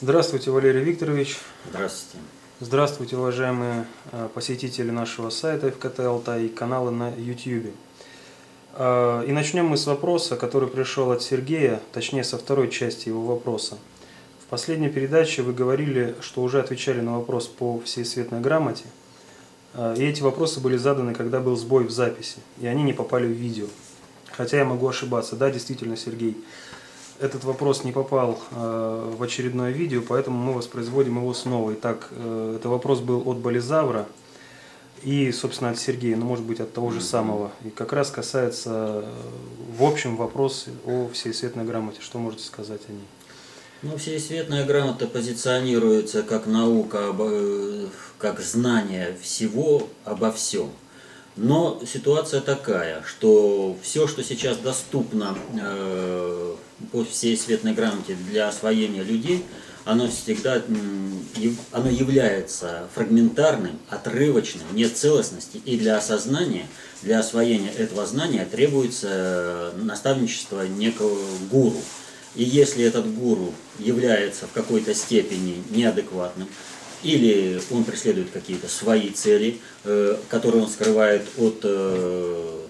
Здравствуйте, Валерий Викторович. Здравствуйте. Здравствуйте, уважаемые э, посетители нашего сайта ФКТ Алтай и канала на YouTube. Э, и начнем мы с вопроса, который пришел от Сергея, точнее со второй части его вопроса. В последней передаче вы говорили, что уже отвечали на вопрос по всесветной грамоте, э, и эти вопросы были заданы, когда был сбой в записи, и они не попали в видео. Хотя я могу ошибаться. Да, действительно, Сергей, этот вопрос не попал э, в очередное видео, поэтому мы воспроизводим его снова. Итак, э, это вопрос был от Болизавра и, собственно, от Сергея, но может быть от того же самого. И как раз касается, э, в общем, вопрос о всесветной грамоте. Что можете сказать о ней? Ну, всесветная грамота позиционируется как наука, э, как знание всего обо всем. Но ситуация такая, что все, что сейчас доступно э, по всей светной грамоте для освоения людей, оно всегда оно является фрагментарным, отрывочным, нет целостности, и для осознания, для освоения этого знания требуется наставничество некого гуру. И если этот гуру является в какой-то степени неадекватным, или он преследует какие-то свои цели, э, которые он скрывает от э,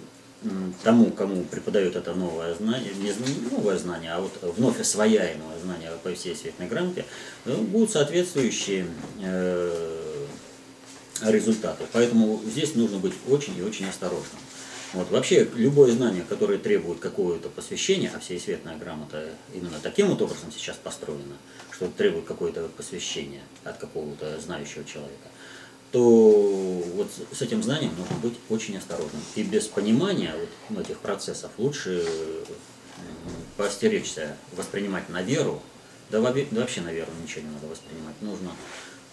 тому, кому преподает это новое знание, не новое знание, а вот вновь освояемое знание по всей светной грамоте, э, будут соответствующие результаты. Поэтому здесь нужно быть очень и очень осторожным. Вот. Вообще, любое знание, которое требует какого-то посвящения, а всеесветная грамота именно таким вот образом сейчас построена, что требует какое-то посвящение от какого-то знающего человека, то вот с этим знанием нужно быть очень осторожным. И без понимания вот этих процессов лучше поостеречься воспринимать на веру, да вообще на веру ничего не надо воспринимать, нужно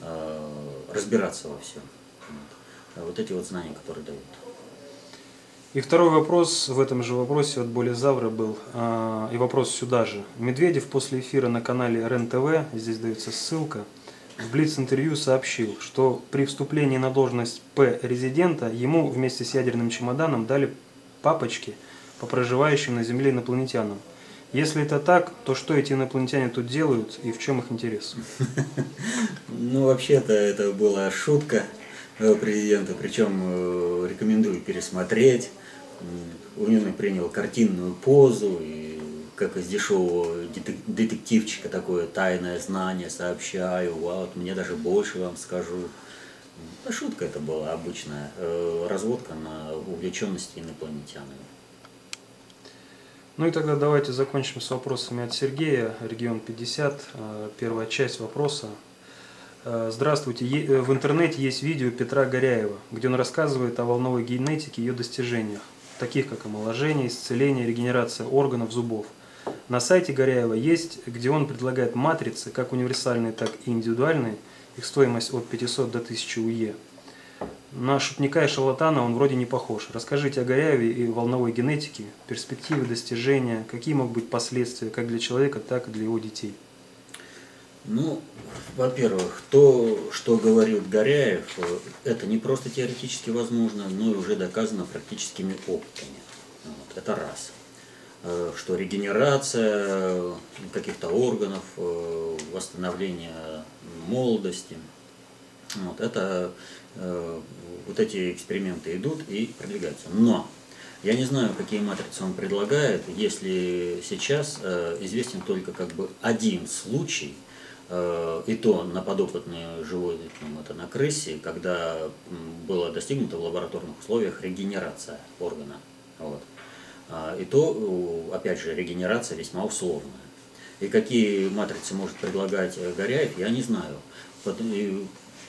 э, разбираться во всем. Вот. вот эти вот знания, которые дают. И второй вопрос в этом же вопросе от Болезавра был, а, и вопрос сюда же. Медведев после эфира на канале РЕН-ТВ, здесь дается ссылка, в Блиц-интервью сообщил, что при вступлении на должность П-резидента ему вместе с ядерным чемоданом дали папочки по проживающим на Земле инопланетянам. Если это так, то что эти инопланетяне тут делают и в чем их интерес? Ну, вообще-то это была шутка э, президента, причем э, рекомендую пересмотреть. Умелый принял картинную позу, и как из дешевого детективчика такое тайное знание сообщаю, вот, мне даже больше вам скажу. Да, шутка это была обычная, э, разводка на увлеченности инопланетянами. Ну и тогда давайте закончим с вопросами от Сергея, регион 50, э, первая часть вопроса. Э, здравствуйте, в интернете есть видео Петра Горяева, где он рассказывает о волновой генетике и ее достижениях таких как омоложение, исцеление, регенерация органов, зубов. На сайте Горяева есть, где он предлагает матрицы, как универсальные, так и индивидуальные, их стоимость от 500 до 1000 УЕ. На шутника и шарлатана он вроде не похож. Расскажите о Горяеве и волновой генетике, перспективы достижения, какие могут быть последствия как для человека, так и для его детей. Ну, во-первых, то, что говорит Горяев, это не просто теоретически возможно, но и уже доказано практическими опытами. Вот, это раз. Э, что регенерация каких-то органов, э, восстановление молодости, вот, это э, вот эти эксперименты идут и продвигаются. Но я не знаю, какие матрицы он предлагает, если сейчас известен только как бы один случай – Э, и то на подопытной животном, это на крысе, когда было достигнуто в лабораторных условиях регенерация органа. Вот. А, и то, опять же, регенерация весьма условная. И какие матрицы может предлагать Горяев, я не знаю. По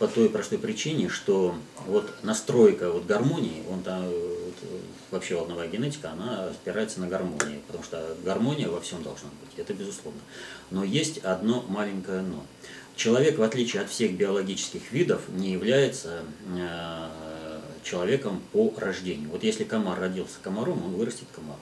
той простой причине, что вот настройка вот гармонии, он там, вот, вообще волновая генетика, она опирается на гармонии, потому что гармония во всем должна быть, это безусловно. Но есть одно маленькое но. Человек, в отличие от всех биологических видов, не является э, человеком по рождению. Вот если комар родился комаром, он вырастет комаром.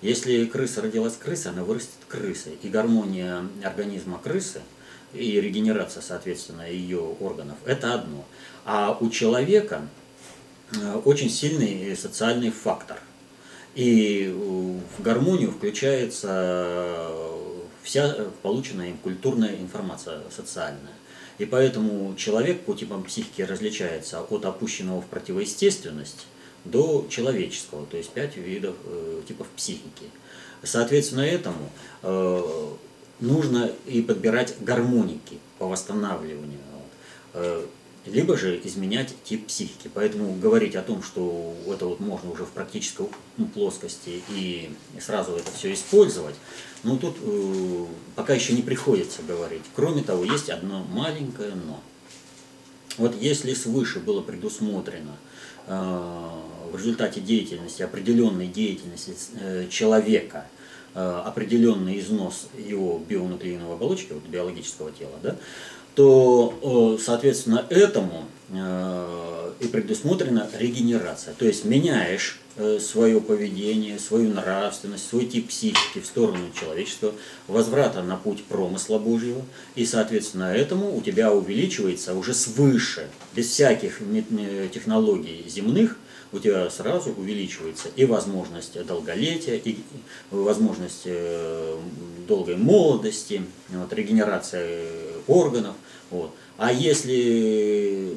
Если крыса родилась крысой, она вырастет крысой. И гармония организма крысы – и регенерация, соответственно, ее органов, это одно. А у человека очень сильный социальный фактор. И в гармонию включается вся полученная им культурная информация социальная. И поэтому человек по типам психики различается от опущенного в противоестественность до человеческого, то есть пять видов э, типов психики. Соответственно, этому э, нужно и подбирать гармоники по восстанавливанию. Э, либо же изменять тип психики. Поэтому говорить о том, что это вот можно уже в практической плоскости и сразу это все использовать, ну тут э, пока еще не приходится говорить. Кроме того, есть одно маленькое но. Вот если свыше было предусмотрено э, в результате деятельности, определенной деятельности э, человека, э, определенный износ его бионуклеиновой оболочки, вот биологического тела, да, то, соответственно, этому э, и предусмотрена регенерация. То есть меняешь э, свое поведение, свою нравственность, свой тип психики в сторону человечества, возврата на путь промысла Божьего, и, соответственно, этому у тебя увеличивается уже свыше, без всяких технологий земных, у тебя сразу увеличивается и возможность долголетия, и возможность э, долгой молодости, вот, регенерация органов. Вот. А если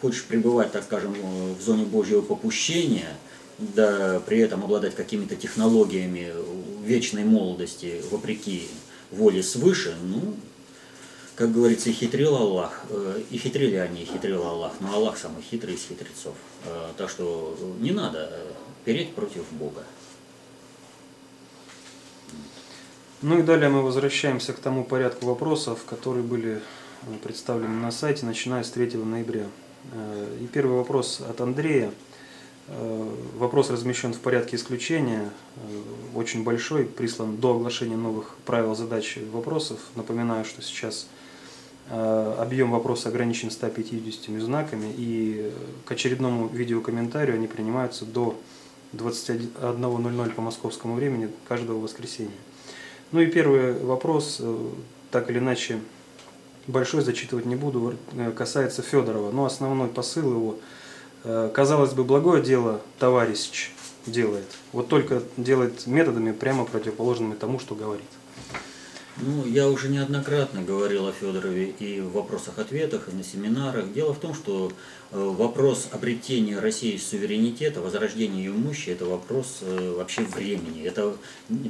хочешь пребывать, так скажем, в зоне Божьего попущения, да при этом обладать какими-то технологиями вечной молодости вопреки воле свыше, ну, как говорится, и хитрил Аллах, э, и хитрили они, и хитрил Аллах, но Аллах самый хитрый из хитрецов. Э, так что не надо переть против Бога. Ну и далее мы возвращаемся к тому порядку вопросов, которые были представлены на сайте, начиная с 3 ноября. И первый вопрос от Андрея. Вопрос размещен в порядке исключения, очень большой, прислан до оглашения новых правил задач и вопросов. Напоминаю, что сейчас Э, объем вопроса ограничен 150 знаками, и к очередному видеокомментарию они принимаются до 21.00 по московскому времени каждого воскресенья. Ну и первый вопрос, э, так или иначе, большой зачитывать не буду, э, касается Федорова. Но основной посыл его, казалось бы, благое дело товарищ делает. Вот только делает методами прямо противоположными тому, что говорит. Ну, я уже неоднократно говорил о Федорове и в вопросах-ответах, и на семинарах. Дело в том, что э, вопрос обретения России суверенитета, возрождения ее мощи, это вопрос э, вообще времени. Это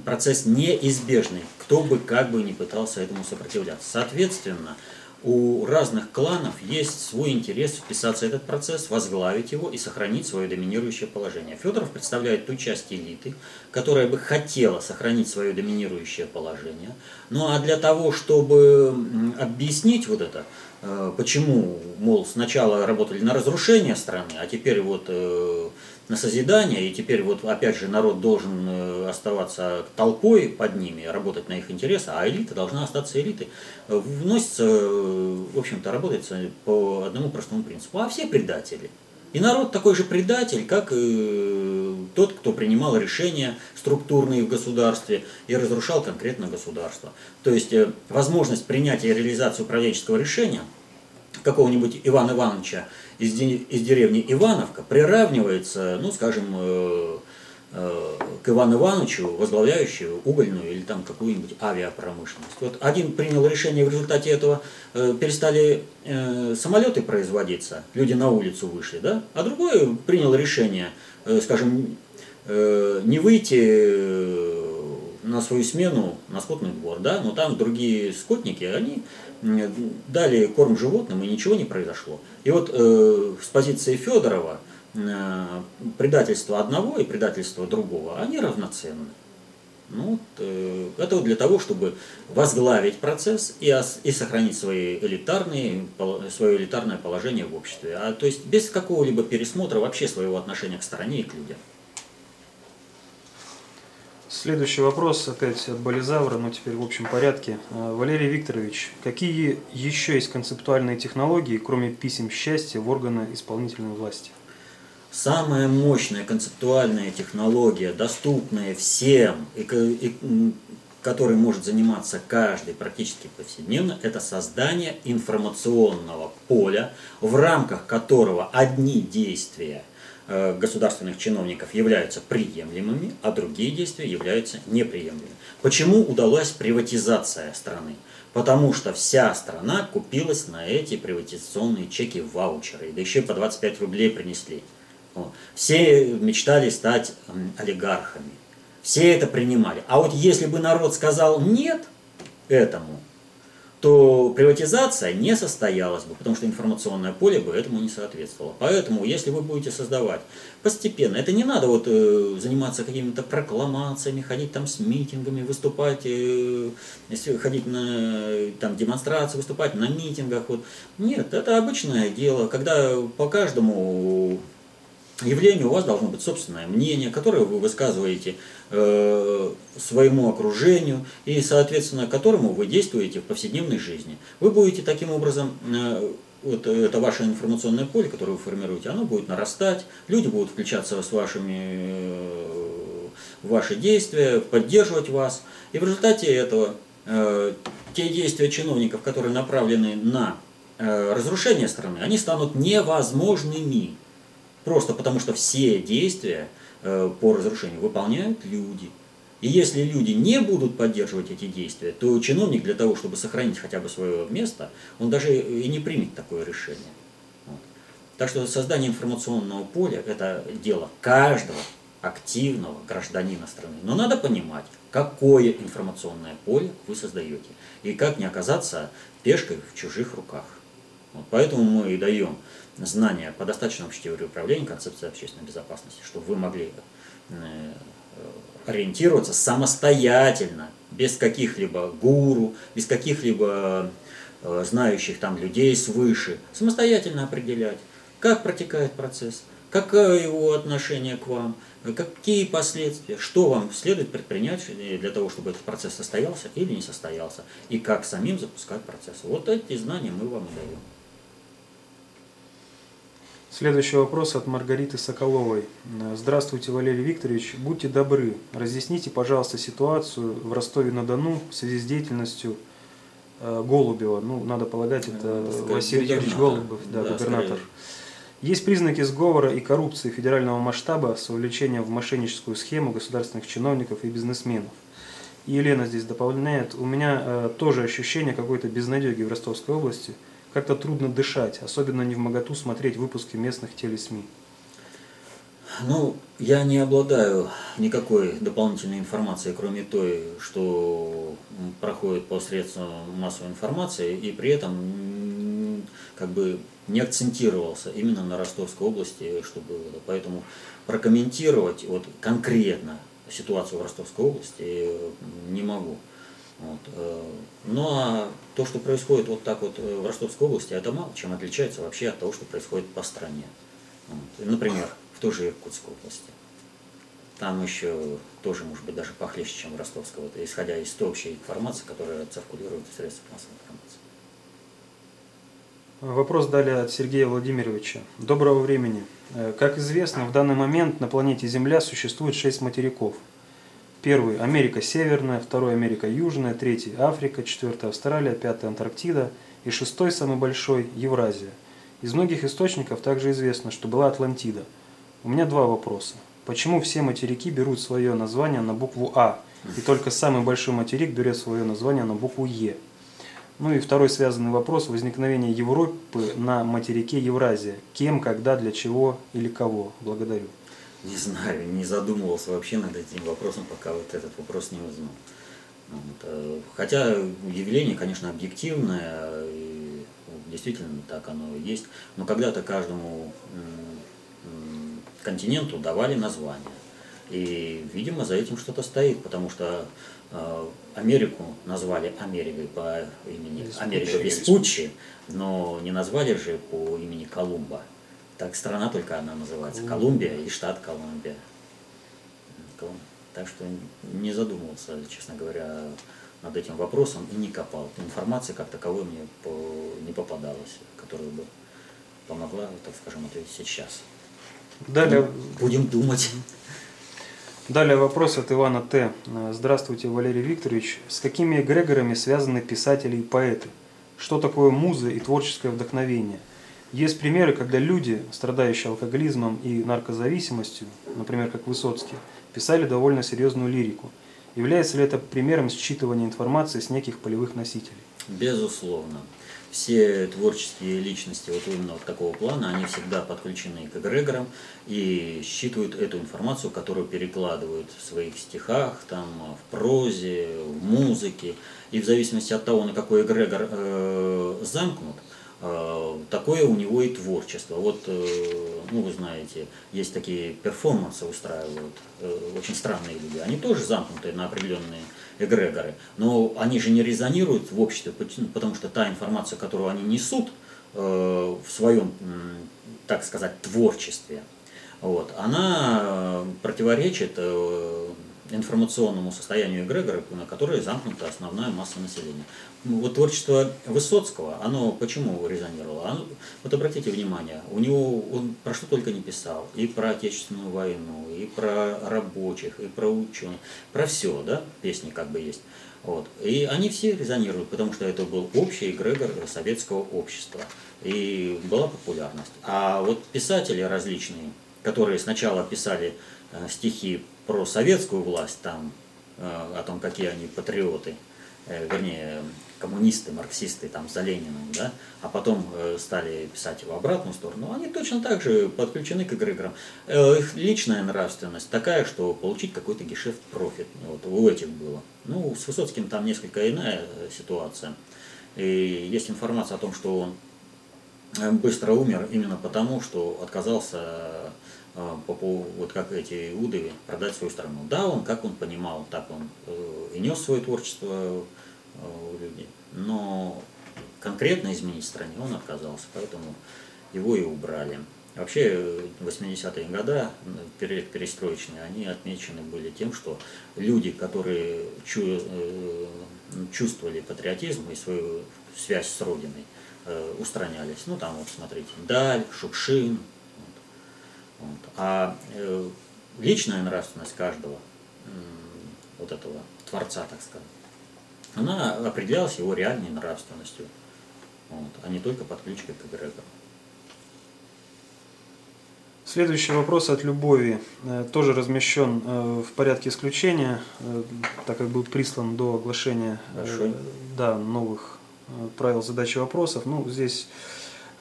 процесс неизбежный, кто бы как бы ни пытался этому сопротивляться. Соответственно, у разных кланов есть свой интерес вписаться в этот процесс, возглавить его и сохранить свое доминирующее положение. Федоров представляет ту часть элиты, которая бы хотела сохранить свое доминирующее положение. Ну а для того, чтобы объяснить вот это, э, почему, мол, сначала работали на разрушение страны, а теперь вот э, на созидание, и теперь вот опять же народ должен э, оставаться толпой под ними, работать на их интересы, а элита должна остаться элитой. Вносится, в общем-то, работается по одному простому принципу. А все предатели. И народ такой же предатель, как и тот, кто принимал решения структурные в государстве и разрушал конкретно государство. То есть э, возможность принятия и реализации управленческого решения какого-нибудь Ивана Ивановича из, из деревни Ивановка приравнивается, ну, скажем, э, э, к Ивану Ивановичу, возглавляющему угольную или там какую-нибудь авиапромышленность. Вот один принял решение, в результате этого э, перестали э, самолеты производиться, люди на улицу вышли, да, а другой принял решение, э, скажем, э, не выйти э, на свою смену на скотный двор, да, но там другие скотники, они дали корм животным, и ничего не произошло. И вот э, с позиции Федорова э, предательство одного и предательство другого, они равноценны. Ну, э, это вот для того, чтобы возглавить процесс и, и сохранить свои элитарные, свое элитарное положение в обществе. А, то есть без какого-либо пересмотра вообще своего отношения к стране и к людям. Следующий вопрос опять от Болизавра, но теперь в общем порядке. А, Валерий Викторович, какие еще есть концептуальные технологии, кроме писем счастья, в органы исполнительной власти? Самая мощная концептуальная технология, доступная всем, и, и которой может заниматься каждый практически повседневно, это создание информационного поля, в рамках которого одни действия – государственных чиновников являются приемлемыми, а другие действия являются неприемлемыми. Почему удалась приватизация страны? Потому что вся страна купилась на эти приватизационные чеки ваучеры, да еще по 25 рублей принесли. Все мечтали стать олигархами. Все это принимали. А вот если бы народ сказал нет этому, то приватизация не состоялась бы, потому что информационное поле бы этому не соответствовало. Поэтому, если вы будете создавать постепенно, это не надо вот э, заниматься какими-то прокламациями, ходить там с митингами, выступать, э, ходить на там, демонстрации, выступать на митингах. Вот. Нет, это обычное дело, когда по каждому явлению у вас должно быть собственное мнение, которое вы высказываете своему окружению и, соответственно, которому вы действуете в повседневной жизни. Вы будете таким образом, э, вот это ваше информационное поле, которое вы формируете, оно будет нарастать, люди будут включаться с вашими, э, в ваши действия, поддерживать вас. И в результате этого э, те действия чиновников, которые направлены на э, разрушение страны, они станут невозможными. Просто потому что все действия э, по разрушению выполняют люди. И если люди не будут поддерживать эти действия, то чиновник для того, чтобы сохранить хотя бы свое место, он даже и не примет такое решение. Вот. Так что создание информационного поля – это дело каждого активного гражданина страны. Но надо понимать, какое информационное поле вы создаете, и как не оказаться пешкой в чужих руках. Вот поэтому мы и даем знания по достаточной общей теории управления, концепции общественной безопасности, чтобы вы могли э, ориентироваться самостоятельно, без каких-либо гуру, без каких-либо э, знающих там людей свыше, самостоятельно определять, как протекает процесс, какое его отношение к вам, какие последствия, что вам следует предпринять для того, чтобы этот процесс состоялся или не состоялся, и как самим запускать процесс. Вот эти знания мы вам даем. Следующий вопрос от Маргариты Соколовой. Здравствуйте, Валерий Викторович. Будьте добры, разъясните, пожалуйста, ситуацию в Ростове-на-Дону в связи с деятельностью э, Голубева. Ну, надо полагать, это э, Василий Юрьевич Голубев, да, да, губернатор. Скорее. Есть признаки сговора и коррупции федерального масштаба с увлечением в мошенническую схему государственных чиновников и бизнесменов. И Елена здесь дополняет, у меня э, тоже ощущение какой-то безнадеги в Ростовской области – как-то трудно дышать, особенно не в моготу смотреть выпуски местных телесми. Ну, я не обладаю никакой дополнительной информацией, кроме той, что проходит по средствам массовой информации, и при этом как бы не акцентировался именно на Ростовской области, что было. Поэтому прокомментировать вот конкретно ситуацию в Ростовской области не могу. Вот. Э, ну а то, что происходит вот так вот э, в Ростовской области, это мало чем отличается вообще от того, что происходит по стране. Вот. Например, в той же Иркутской области. Там еще тоже, может быть, даже похлеще, чем в Ростовской, вот, исходя из той общей информации, которая циркулирует в средствах массовой информации. Вопрос далее от Сергея Владимировича. Доброго времени. Э, как известно, в данный момент на планете Земля существует шесть материков – Первый – Америка Северная, второй – Америка Южная, третий – Африка, четвертый – Австралия, пятый – Антарктида и шестой, самый большой – Евразия. Из многих источников также известно, что была Атлантида. У меня два вопроса. Почему все материки берут свое название на букву А, и только самый большой материк берет свое название на букву Е? Ну и второй связанный вопрос – возникновение Европы на материке Евразия. Кем, когда, для чего или кого? Благодарю. Не знаю, не задумывался вообще над этим вопросом, пока вот этот вопрос не узнал. Вот. Э, хотя явление, конечно, объективное, и действительно так оно и есть, но когда-то каждому континенту давали название. И, видимо, за этим что-то стоит, потому что э, Америку назвали Америкой по имени Америка Веспуччи, но не назвали же по имени Колумба. Так страна только одна называется. Колумбия и штат Колумбия. Так что не задумывался, честно говоря, над этим вопросом и не копал. Информации как таковой мне не попадалась, которая бы помогла, так скажем, ответить сейчас. Далее... Будем думать. Далее вопрос от Ивана Т. Здравствуйте, Валерий Викторович. С какими эгрегорами связаны писатели и поэты? Что такое муза и творческое вдохновение – Есть примеры, когда люди, страдающие алкоголизмом и наркозависимостью, например, как Высоцкий, писали довольно серьезную лирику. Является ли это примером считывания информации с неких полевых носителей? Безусловно. Все творческие личности вот именно вот такого плана, они всегда подключены к эгрегорам и считывают эту информацию, которую перекладывают в своих стихах, там, в прозе, в музыке. И в зависимости от того, на какой эгрегор э, замкнут, э, такое у него и творчество. Вот, э, ну вы знаете, есть такие перформансы устраивают, э, очень странные люди. Они тоже замкнуты на определенные эгрегоры, но они же не резонируют в обществе, потому что та информация, которую они несут э, в своем, так сказать, творчестве, вот, она противоречит э, информационному состоянию эгрегора, на которое замкнута основная масса населения. Вот творчество Высоцкого, оно почему резонировало? Оно, вот обратите внимание, у него он про что только не писал, и про Отечественную войну, и про рабочих, и про ученых, про все, да, песни как бы есть. Вот. И они все резонируют, потому что это был общий эгрегор советского общества. И была популярность. А вот писатели различные, которые сначала писали э, стихи про советскую власть, там, э, о том, какие они патриоты, э, вернее, коммунисты, марксисты там за Лениным, да, а потом э, стали писать в обратную сторону, они точно так же подключены к эгрегорам. Их личная нравственность такая, что получить какой-то гешефт профит. Вот у этих было. Ну, с Высоцким там несколько иная ситуация. И есть информация о том, что он быстро умер именно потому, что отказался по поводу, вот как эти иуды, продать свою страну. Да, он, как он понимал, так он э, и нес свое творчество э, у людей, но конкретно изменить стране он отказался, поэтому его и убрали. Вообще, 80-е годы, период перестроечный, они отмечены были тем, что люди, которые э, чувствовали патриотизм и свою связь с Родиной, устранялись. Ну, там вот, смотрите, Даль, Шукшин, вот. А э, личная нравственность каждого вот этого творца, так сказать, она определялась его реальной нравственностью, вот, а не только подключкой к эгрегору. Следующий вопрос от Любови э, тоже размещен э, в порядке исключения, так как был прислан до оглашения да, новых правил задачи вопросов. Ну, здесь Э,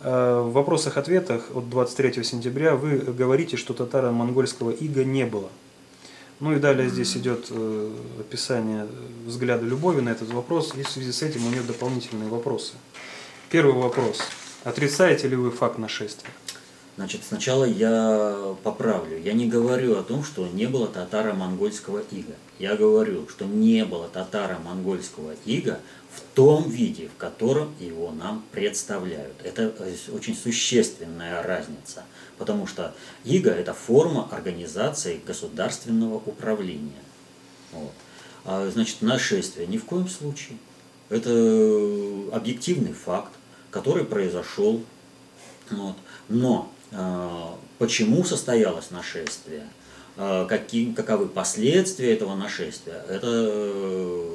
в вопросах-ответах от 23 сентября вы говорите, что татаро-монгольского ига не было. Ну и далее здесь идет э, описание взгляда Любови на этот вопрос, и в связи с этим у нее дополнительные вопросы. Первый вопрос. Отрицаете ли вы факт нашествия? Значит, сначала я поправлю. Я не говорю о том, что не было татаро-монгольского ига. Я говорю, что не было татаро-монгольского ига в том виде, в котором его нам представляют. Это э, очень существенная разница, потому что ИГА – это форма организации государственного управления. Вот. А, значит, нашествие ни в коем случае. Это объективный факт, который произошел. Вот. Но а, почему состоялось нашествие, какие, каковы последствия этого нашествия, это э,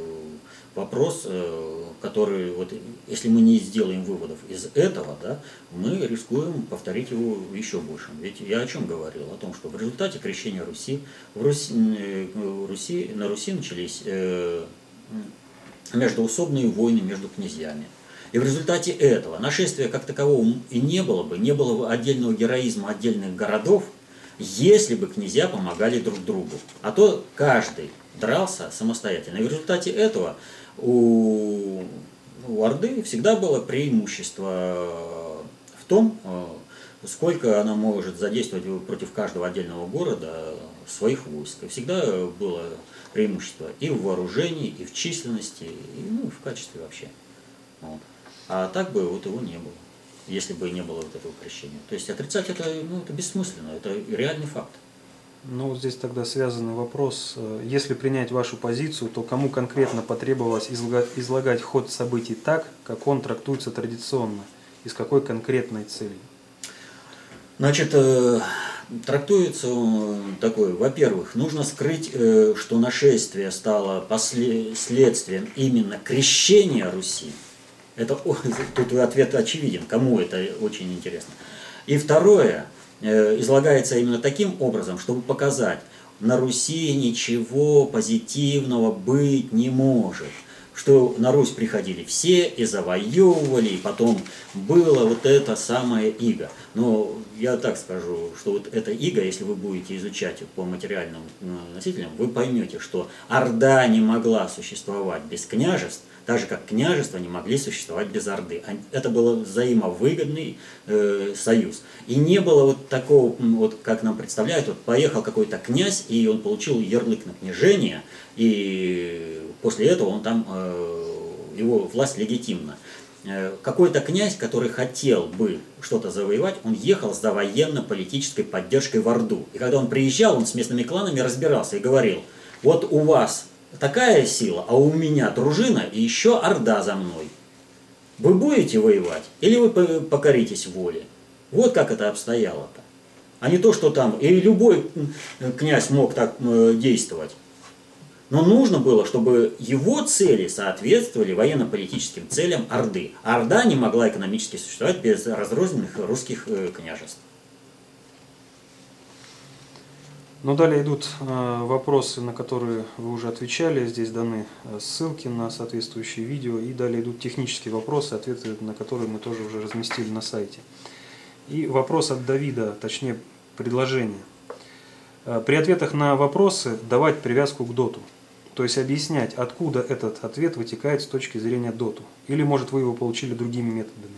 вопрос, э, который, вот, если мы не сделаем выводов из этого, да, мы рискуем повторить его еще больше. Ведь я о чем говорил? О том, что в результате крещения Руси, в Руси, э, Руси на Руси начались э, междуусобные войны между князьями. И в результате этого нашествия как такового и не было бы, не было бы отдельного героизма отдельных городов, если бы князья помогали друг другу. А то каждый дрался самостоятельно. И в результате этого у, у Орды всегда было преимущество в том, э, сколько она может задействовать против каждого отдельного города своих войск. Всегда было преимущество и в вооружении, и в численности, и ну, в качестве вообще. Вот. А так бы вот его не было, если бы не было вот этого крещения. То есть отрицать это, ну, это бессмысленно, это реальный факт. Ну, здесь тогда связанный вопрос. Э, если принять вашу позицию, то кому конкретно потребовалось излагать ход событий так, как он трактуется традиционно? И с какой конкретной целью? Значит, э, трактуется он такой, во-первых, нужно скрыть, э, что нашествие стало последствием именно крещения Руси, Это, тут ответ очевиден, кому это очень интересно. И второе, э, излагается именно таким образом, чтобы показать, на Руси ничего позитивного быть не может что на Русь приходили все и завоевывали, и потом было вот это самое иго. Но я так скажу, что вот это иго, если вы будете изучать по материальным э, носителям, вы поймете, что Орда не могла существовать без княжеств, так же как княжества не могли существовать без Орды. Это был взаимовыгодный э, союз. И не было вот такого, вот как нам представляют, вот поехал какой-то князь, и он получил ярлык на княжение, и после этого он там, э, его власть легитимна. Э, какой-то князь, который хотел бы что-то завоевать, он ехал за военно-политической поддержкой в Орду. И когда он приезжал, он с местными кланами разбирался и говорил, вот у вас такая сила, а у меня дружина и еще Орда за мной. Вы будете воевать или вы покоритесь воле? Вот как это обстояло-то. А не то, что там, и любой князь мог так действовать. Но нужно было, чтобы его цели соответствовали военно-политическим целям Орды. А Орда не могла экономически существовать без разрозненных русских э, княжеств. Ну, далее идут э, вопросы, на которые вы уже отвечали. Здесь даны э, ссылки на соответствующие видео. И далее идут технические вопросы, ответы на которые мы тоже уже разместили на сайте. И вопрос от Давида, точнее предложение. При ответах на вопросы давать привязку к доту. То есть объяснять, откуда этот ответ вытекает с точки зрения доту. Или, может, вы его получили другими методами.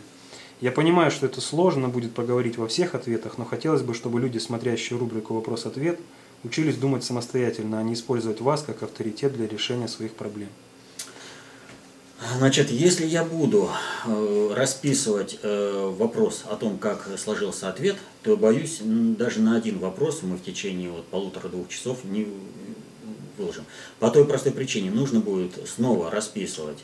Я понимаю, что это сложно будет поговорить во всех ответах, но хотелось бы, чтобы люди, смотрящие рубрику «Вопрос-ответ», учились думать самостоятельно, а не использовать вас как авторитет для решения своих проблем. Значит, если я буду э, расписывать э, вопрос о том, как сложился ответ, то боюсь, даже на один вопрос мы в течение вот полутора-двух часов не, выложим. По той простой причине нужно будет снова расписывать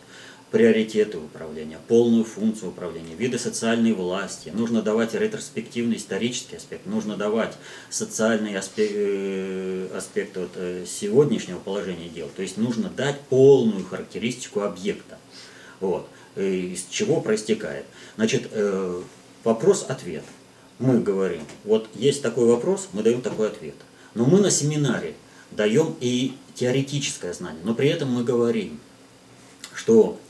приоритеты управления, полную функцию управления, виды социальной власти. Нужно давать ретроспективный исторический аспект, нужно давать социальный аспект, э, аспект вот, э, сегодняшнего положения дел. То есть нужно дать полную характеристику объекта. Вот. Э, из чего проистекает. Значит, вопрос-ответ. Мы говорим, вот есть такой вопрос, мы даем такой ответ. Но мы на семинаре даем и теоретическое знание, но при этом мы говорим, что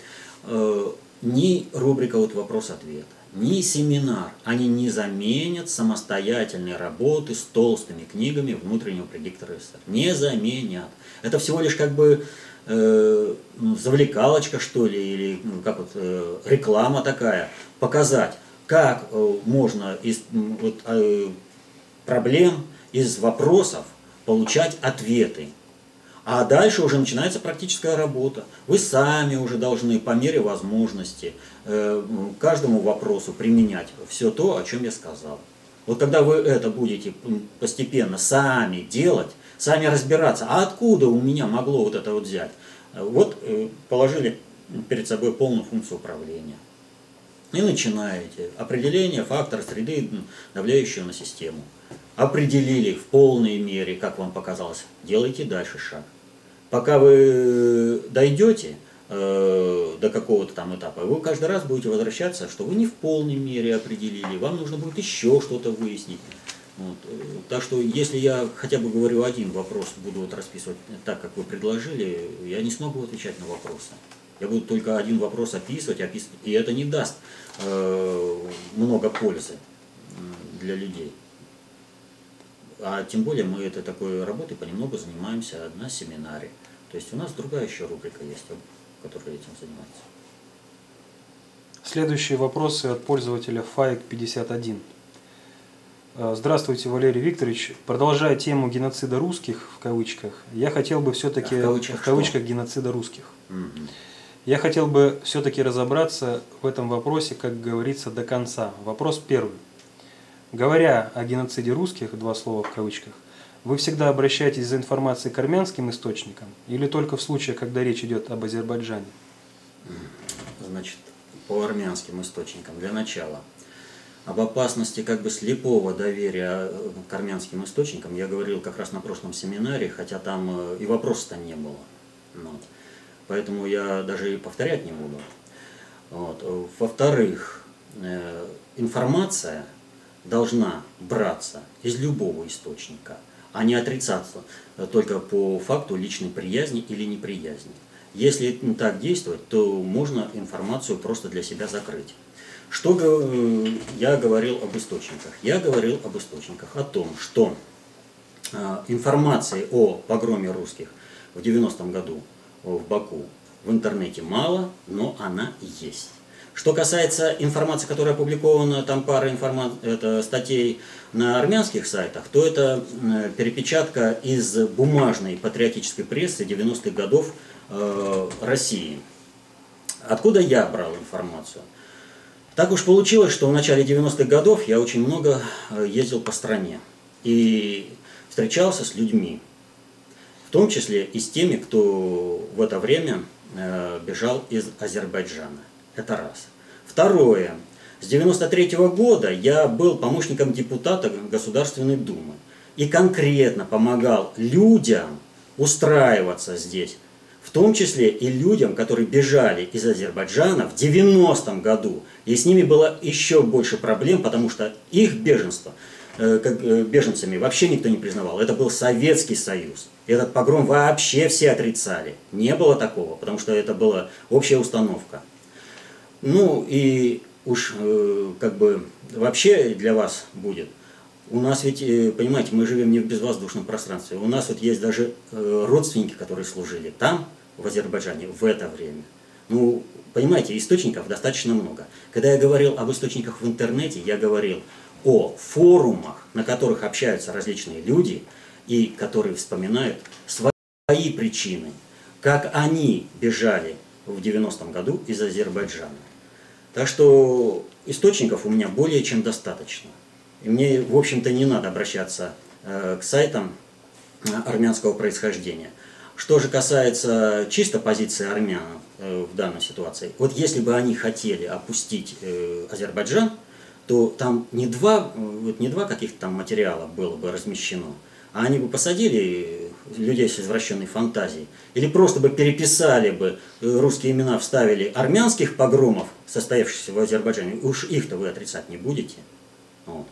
ни рубрика вот вопрос-ответ, ни семинар, они не заменят самостоятельной работы с толстыми книгами внутреннего предиктора СССР. Не заменят. Это всего лишь как бы э, завлекалочка, что ли, или ну, как вот, э, реклама такая, показать, как э, можно из вот, э, проблем, из вопросов получать ответы. А дальше уже начинается практическая работа. Вы сами уже должны по мере возможности э, каждому вопросу применять все то, о чем я сказал. Вот когда вы это будете постепенно сами делать, сами разбираться, а откуда у меня могло вот это вот взять? Вот э, положили перед собой полную функцию управления. И начинаете. Определение фактора среды, давляющего на систему определили в полной мере, как вам показалось, делайте дальше шаг. Пока вы дойдете э, до какого-то там этапа, вы каждый раз будете возвращаться, что вы не в полной мере определили, вам нужно будет еще что-то выяснить. Вот. Так что, если я хотя бы говорю один вопрос, буду вот расписывать так, как вы предложили, я не смогу отвечать на вопросы. Я буду только один вопрос описывать, описывать, и это не даст э, много пользы для людей. А тем более мы этой такой работой понемногу занимаемся на семинаре. То есть у нас другая еще рубрика есть, которая этим занимается. Следующие вопросы от пользователя FAIC51. Э, здравствуйте, Валерий Викторович. Продолжая тему геноцида русских, в кавычках, я хотел бы все-таки... А в кавычках, в кавычках геноцида русских. Угу. Я хотел бы все-таки разобраться в этом вопросе, как говорится, до конца. Вопрос первый. Говоря о геноциде русских, два слова в кавычках, вы всегда обращаетесь за информацией к армянским источникам или только в случае, когда речь идет об Азербайджане? Значит, по армянским источникам, для начала. Об опасности как бы слепого доверия э, к армянским источникам я говорил как раз на прошлом семинаре, хотя там э, и вопроса-то не было. Вот. Поэтому я даже и повторять не буду. Вот. Во-вторых, информация должна браться из любого источника, а не отрицаться только по факту личной приязни или неприязни. Если так действовать, то можно информацию просто для себя закрыть. Что э, я говорил об источниках? Я говорил об источниках, о том, что э, информации о погроме русских в 90-м году в Баку в интернете мало, но она есть. Что касается информации, которая опубликована, там пара информа... это статей на армянских сайтах, то это э, перепечатка из бумажной патриотической прессы 90-х годов э, России. Откуда я брал информацию? Так уж получилось, что в начале 90-х годов я очень много э, ездил по стране и встречался с людьми, в том числе и с теми, кто в это время э, бежал из Азербайджана. Это раз. Второе. С 93 -го года я был помощником депутата Государственной Думы и конкретно помогал людям устраиваться здесь, в том числе и людям, которые бежали из Азербайджана в 90-м году. И с ними было еще больше проблем, потому что их беженство э, как э, беженцами вообще никто не признавал. Это был Советский Союз. Этот погром вообще все отрицали. Не было такого, потому что это была общая установка. Ну и уж э, как бы вообще для вас будет. У нас ведь, э, понимаете, мы живем не в безвоздушном пространстве. У нас вот есть даже э, родственники, которые служили там, в Азербайджане, в это время. Ну, понимаете, источников достаточно много. Когда я говорил об источниках в интернете, я говорил о форумах, на которых общаются различные люди и которые вспоминают свои причины, как они бежали в 90-м году из Азербайджана. Так что источников у меня более чем достаточно. И мне, в общем-то, не надо обращаться э, к сайтам э, армянского происхождения. Что же касается чисто позиции армян э, в данной ситуации, вот если бы они хотели опустить Азербайджан, то там не два, вот не два каких-то там материала было бы размещено, а они бы посадили людей с извращенной фантазией, или просто бы переписали бы э, русские имена, вставили армянских погромов, состоявшихся в Азербайджане, уж их-то вы отрицать не будете. Вот.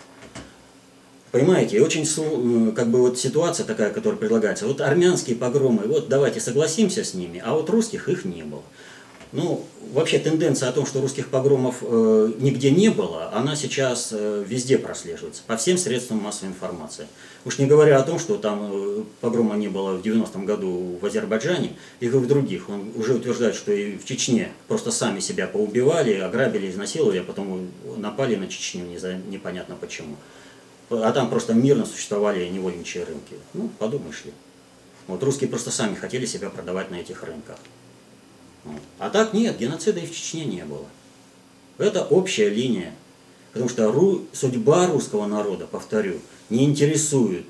Понимаете, очень э, как бы вот ситуация такая, которая предлагается. Вот армянские погромы, вот давайте согласимся с ними, а вот русских их не было. Ну, вообще тенденция о том, что русских погромов э, нигде не было, она сейчас э, везде прослеживается, по всем средствам массовой информации. Уж не говоря о том, что там э, погрома не было в 90-м году в Азербайджане и в других. Он уже утверждает, что и в Чечне просто сами себя поубивали, ограбили, изнасиловали, а потом напали на Чечню не за, непонятно почему. А там просто мирно существовали невольничьи рынки. Ну, подумаешь ли. Вот русские просто сами хотели себя продавать на этих рынках. А так нет, геноцида и в Чечне не было. Это общая линия. Потому что ру, судьба русского народа, повторю, не интересует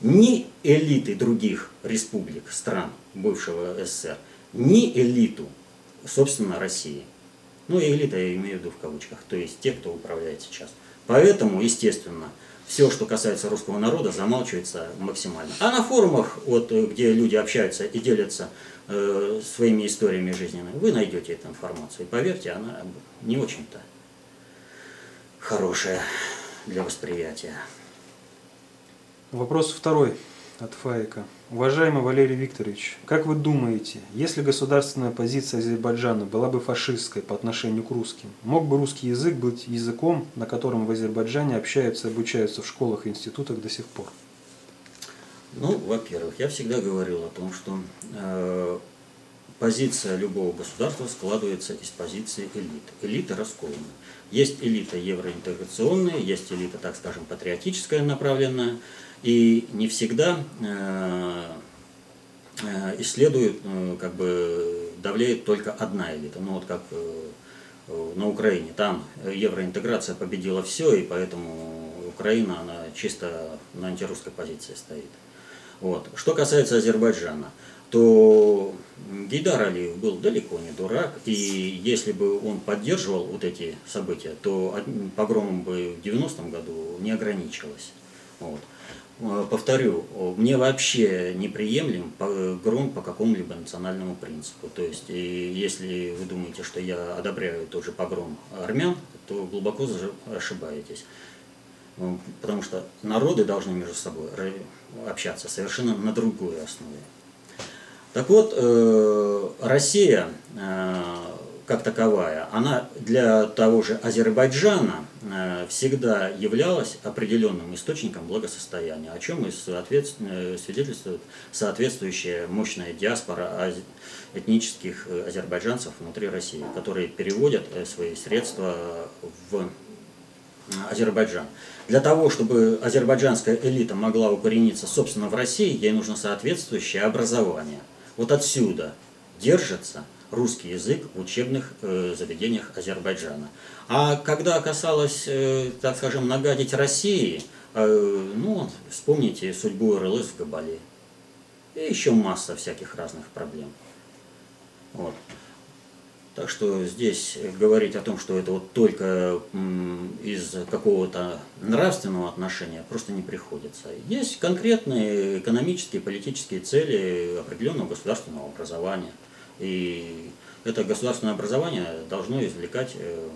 ни элиты других республик, стран бывшего СССР, ни элиту, собственно, России. Ну, элита я имею в виду в кавычках, то есть те, кто управляет сейчас. Поэтому, естественно, все, что касается русского народа, замалчивается максимально. А на форумах, вот, где люди общаются и делятся э, своими историями жизненными, вы найдете эту информацию. И поверьте, она не очень-то хорошая для восприятия. Вопрос второй от Фаика. Уважаемый Валерий Викторович, как вы думаете, если государственная позиция Азербайджана была бы фашистской по отношению к русским, мог бы русский язык быть языком, на котором в Азербайджане общаются и обучаются в школах и институтах до сих пор? Ну, во-первых, я всегда говорил о том, что э, позиция любого государства складывается из позиции элит. Элита расколана. Есть элита евроинтеграционная, есть элита, так скажем, патриотическая направленная, и не всегда э, э, исследует, э, как бы давляет только одна элита. Ну вот как на Украине, там евроинтеграция победила все, и поэтому Украина, она чисто на антирусской позиции стоит. Вот. Что касается Азербайджана, то Гейдар Алиев был далеко не дурак, и если бы он поддерживал вот эти события, то погромом бы в 90-м году не ограничилось. Вот. э, повторю, мне вообще неприемлем погром по какому-либо национальному принципу. То есть, если вы думаете, что я одобряю тот же погром армян, то глубоко ошибаетесь. Потому что народы должны между собой общаться совершенно на другой основе. Так вот, э, Россия как таковая, она для того же Азербайджана э, всегда являлась определенным источником благосостояния, о чем и э, свидетельствует соответствующая мощная диаспора этнических э, азербайджанцев внутри России, которые переводят свои средства в Азербайджан. Для того, чтобы азербайджанская элита могла укорениться, собственно, в России, ей нужно соответствующее образование. Вот отсюда держится русский язык в учебных э, заведениях Азербайджана. А когда касалось, э, так скажем, нагадить России, э, ну, вспомните судьбу РЛС в Габале. И еще масса всяких разных проблем. Вот. Так что здесь говорить о том, что это вот только из какого-то нравственного отношения, просто не приходится. Есть конкретные экономические, политические цели определенного государственного образования – и это государственное образование должно извлекать, э,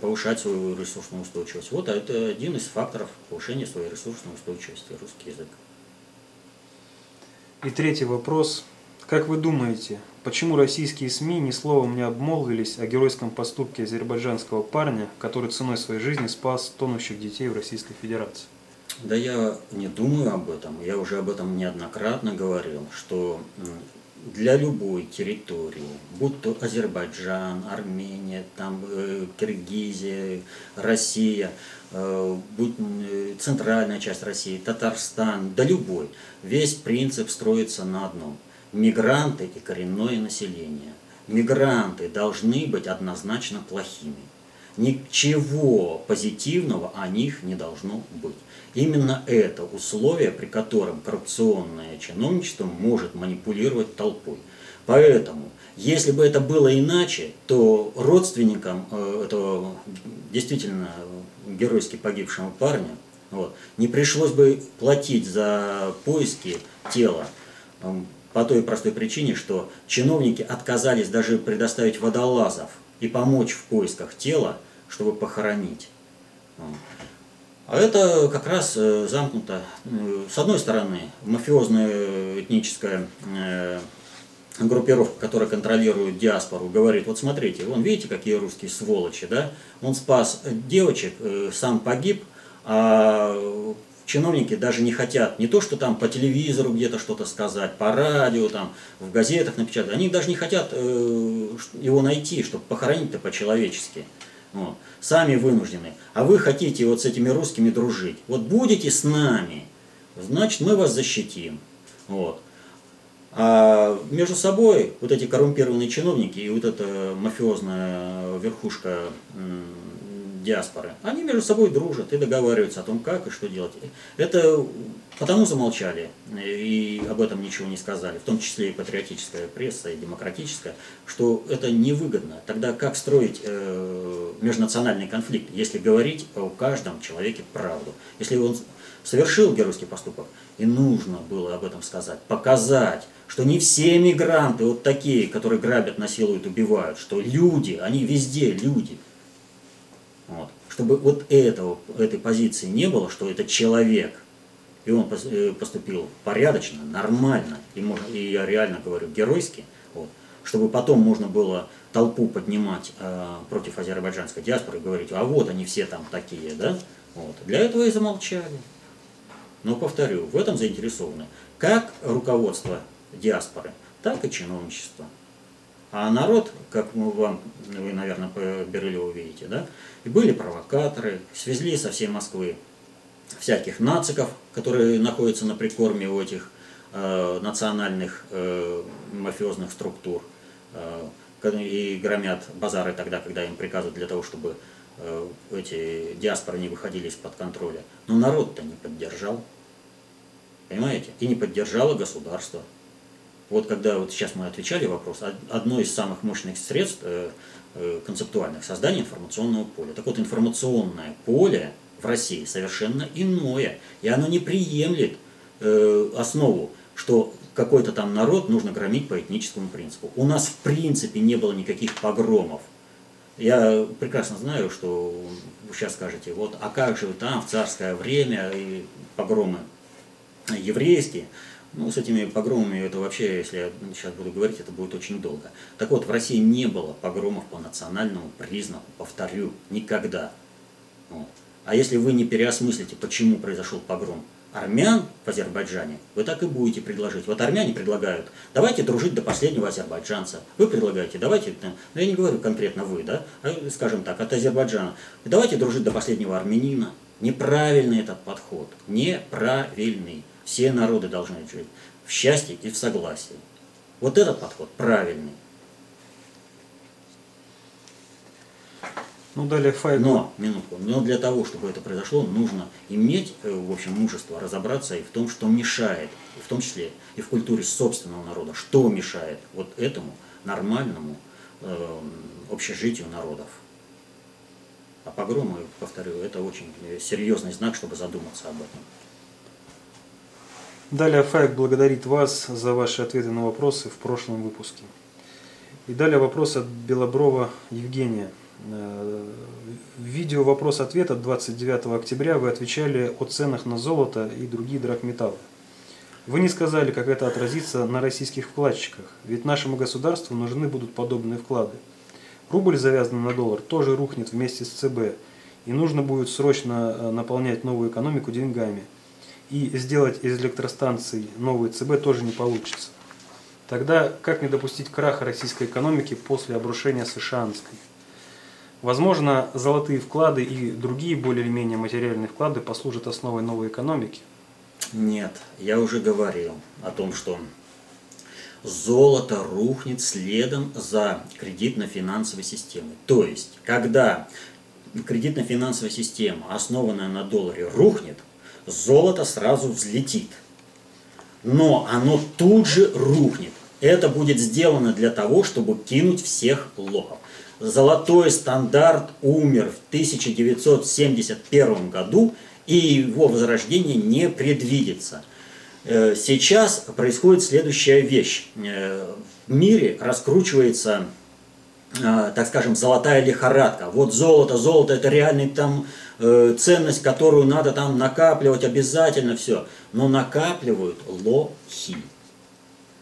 повышать свою ресурсную устойчивость. Вот это один из факторов повышения своей ресурсной устойчивости, русский язык. И третий вопрос. Как вы думаете, почему российские СМИ ни словом не обмолвились о геройском поступке азербайджанского парня, который ценой своей жизни спас тонущих детей в Российской Федерации? Да я не думаю об этом. Я уже об этом неоднократно говорил, что для любой территории, будь то Азербайджан, Армения, там, э, Киргизия, Россия, э, будь э, центральная часть России, Татарстан, да любой, весь принцип строится на одном. Мигранты и коренное население. Мигранты должны быть однозначно плохими. Ничего позитивного о них не должно быть. Именно это условие, при котором коррупционное чиновничество может манипулировать толпой. Поэтому, если бы это было иначе, то родственникам э, этого действительно геройски погибшего парня вот, не пришлось бы платить за поиски тела эм, по той простой причине, что чиновники отказались даже предоставить водолазов и помочь в поисках тела, чтобы похоронить. А это как раз э, замкнуто, э, с одной стороны, мафиозная этническая э, группировка, которая контролирует диаспору, говорит, вот смотрите, вон видите, какие русские сволочи, да? Он спас девочек, сам погиб, а чиновники даже не хотят не то, что там по телевизору где-то что-то сказать, по радио, там, в газетах напечатать, они даже не хотят его найти, чтобы похоронить-то по-человечески. Вот. Сами вынуждены. А вы хотите вот с этими русскими дружить. Вот будете с нами, значит мы вас защитим. Вот. А между собой вот эти коррумпированные чиновники и вот эта мафиозная верхушка диаспоры, они между собой дружат и договариваются о том, как и что делать. Это потому замолчали и об этом ничего не сказали, в том числе и патриотическая пресса, и демократическая, что это невыгодно. Тогда как строить э, межнациональный конфликт, если говорить о каждом человеке правду? Если он совершил геройский поступок, и нужно было об этом сказать, показать, что не все мигранты вот такие, которые грабят, насилуют, убивают, что люди, они везде люди – вот. Чтобы вот этого, этой позиции не было, что это человек, и он э, поступил порядочно, нормально, и, можно, и я реально говорю, геройски, вот, чтобы потом можно было толпу поднимать э, против азербайджанской диаспоры и говорить, а вот они все там такие, да? Вот. Для этого и замолчали. Но повторю, в этом заинтересованы как руководство диаспоры, так и чиновничество. А народ, как мы вам, вы, наверное, по Берлеву видите, да, и были провокаторы, свезли со всей Москвы всяких нациков, которые находятся на прикорме у этих э, национальных э, мафиозных структур, э, и громят базары тогда, когда им приказывают для того, чтобы э, эти диаспоры не выходили из-под контроля. Но народ-то не поддержал, понимаете, и не поддержало государство. Вот когда вот сейчас мы отвечали вопрос, одно из самых мощных средств э, э, концептуальных создания информационного поля. Так вот, информационное поле в России совершенно иное, и оно не приемлет э, основу, что какой-то там народ нужно громить по этническому принципу. У нас в принципе не было никаких погромов. Я прекрасно знаю, что вы сейчас скажете, вот, а как же там в царское время и погромы еврейские, ну, с этими погромами, это вообще, если я сейчас буду говорить, это будет очень долго. Так вот, в России не было погромов по национальному признаку, повторю, никогда. Вот. А если вы не переосмыслите, почему произошел погром армян в Азербайджане, вы так и будете предложить. Вот армяне предлагают, давайте дружить до последнего азербайджанца. Вы предлагаете, давайте, ну я не говорю конкретно вы, да, а, скажем так, от Азербайджана, давайте дружить до последнего армянина. Неправильный этот подход, неправильный. Все народы должны жить в счастье и в согласии. Вот этот подход правильный. Ну, далее Файгл. Но, минутку, но для того, чтобы это произошло, нужно иметь, э, в общем, мужество, разобраться и в том, что мешает, в том числе и в культуре собственного народа, что мешает вот этому нормальному э, общежитию народов. А погромы, повторю, это очень э, серьезный знак, чтобы задуматься об этом. Далее Файк благодарит вас за ваши ответы на вопросы в прошлом выпуске. И далее вопрос от Белоброва Евгения. Э, в видео вопрос-ответ от 29 октября вы отвечали о ценах на золото и другие драгметаллы. Вы не сказали, как это отразится на российских вкладчиках, ведь нашему государству нужны будут подобные вклады. Рубль, завязанный на доллар, тоже рухнет вместе с ЦБ, и нужно будет срочно э, наполнять новую экономику деньгами – и сделать из электростанций новые ЦБ тоже не получится. Тогда как не допустить краха российской экономики после обрушения США-анской? Возможно, золотые вклады и другие более или менее материальные вклады послужат основой новой экономики? Нет, я уже говорил о том, что золото рухнет следом за кредитно-финансовой системой. То есть, когда кредитно-финансовая система, основанная на долларе, рухнет – золото сразу взлетит. Но оно тут же рухнет. Это будет сделано для того, чтобы кинуть всех лохов. Золотой стандарт умер в 1971 году, и его возрождение не предвидится. Э, сейчас происходит следующая вещь. Э, в мире раскручивается, э, так скажем, золотая лихорадка. Вот золото, золото это реальный там Э, ценность, которую надо там накапливать обязательно все. Но накапливают лохи.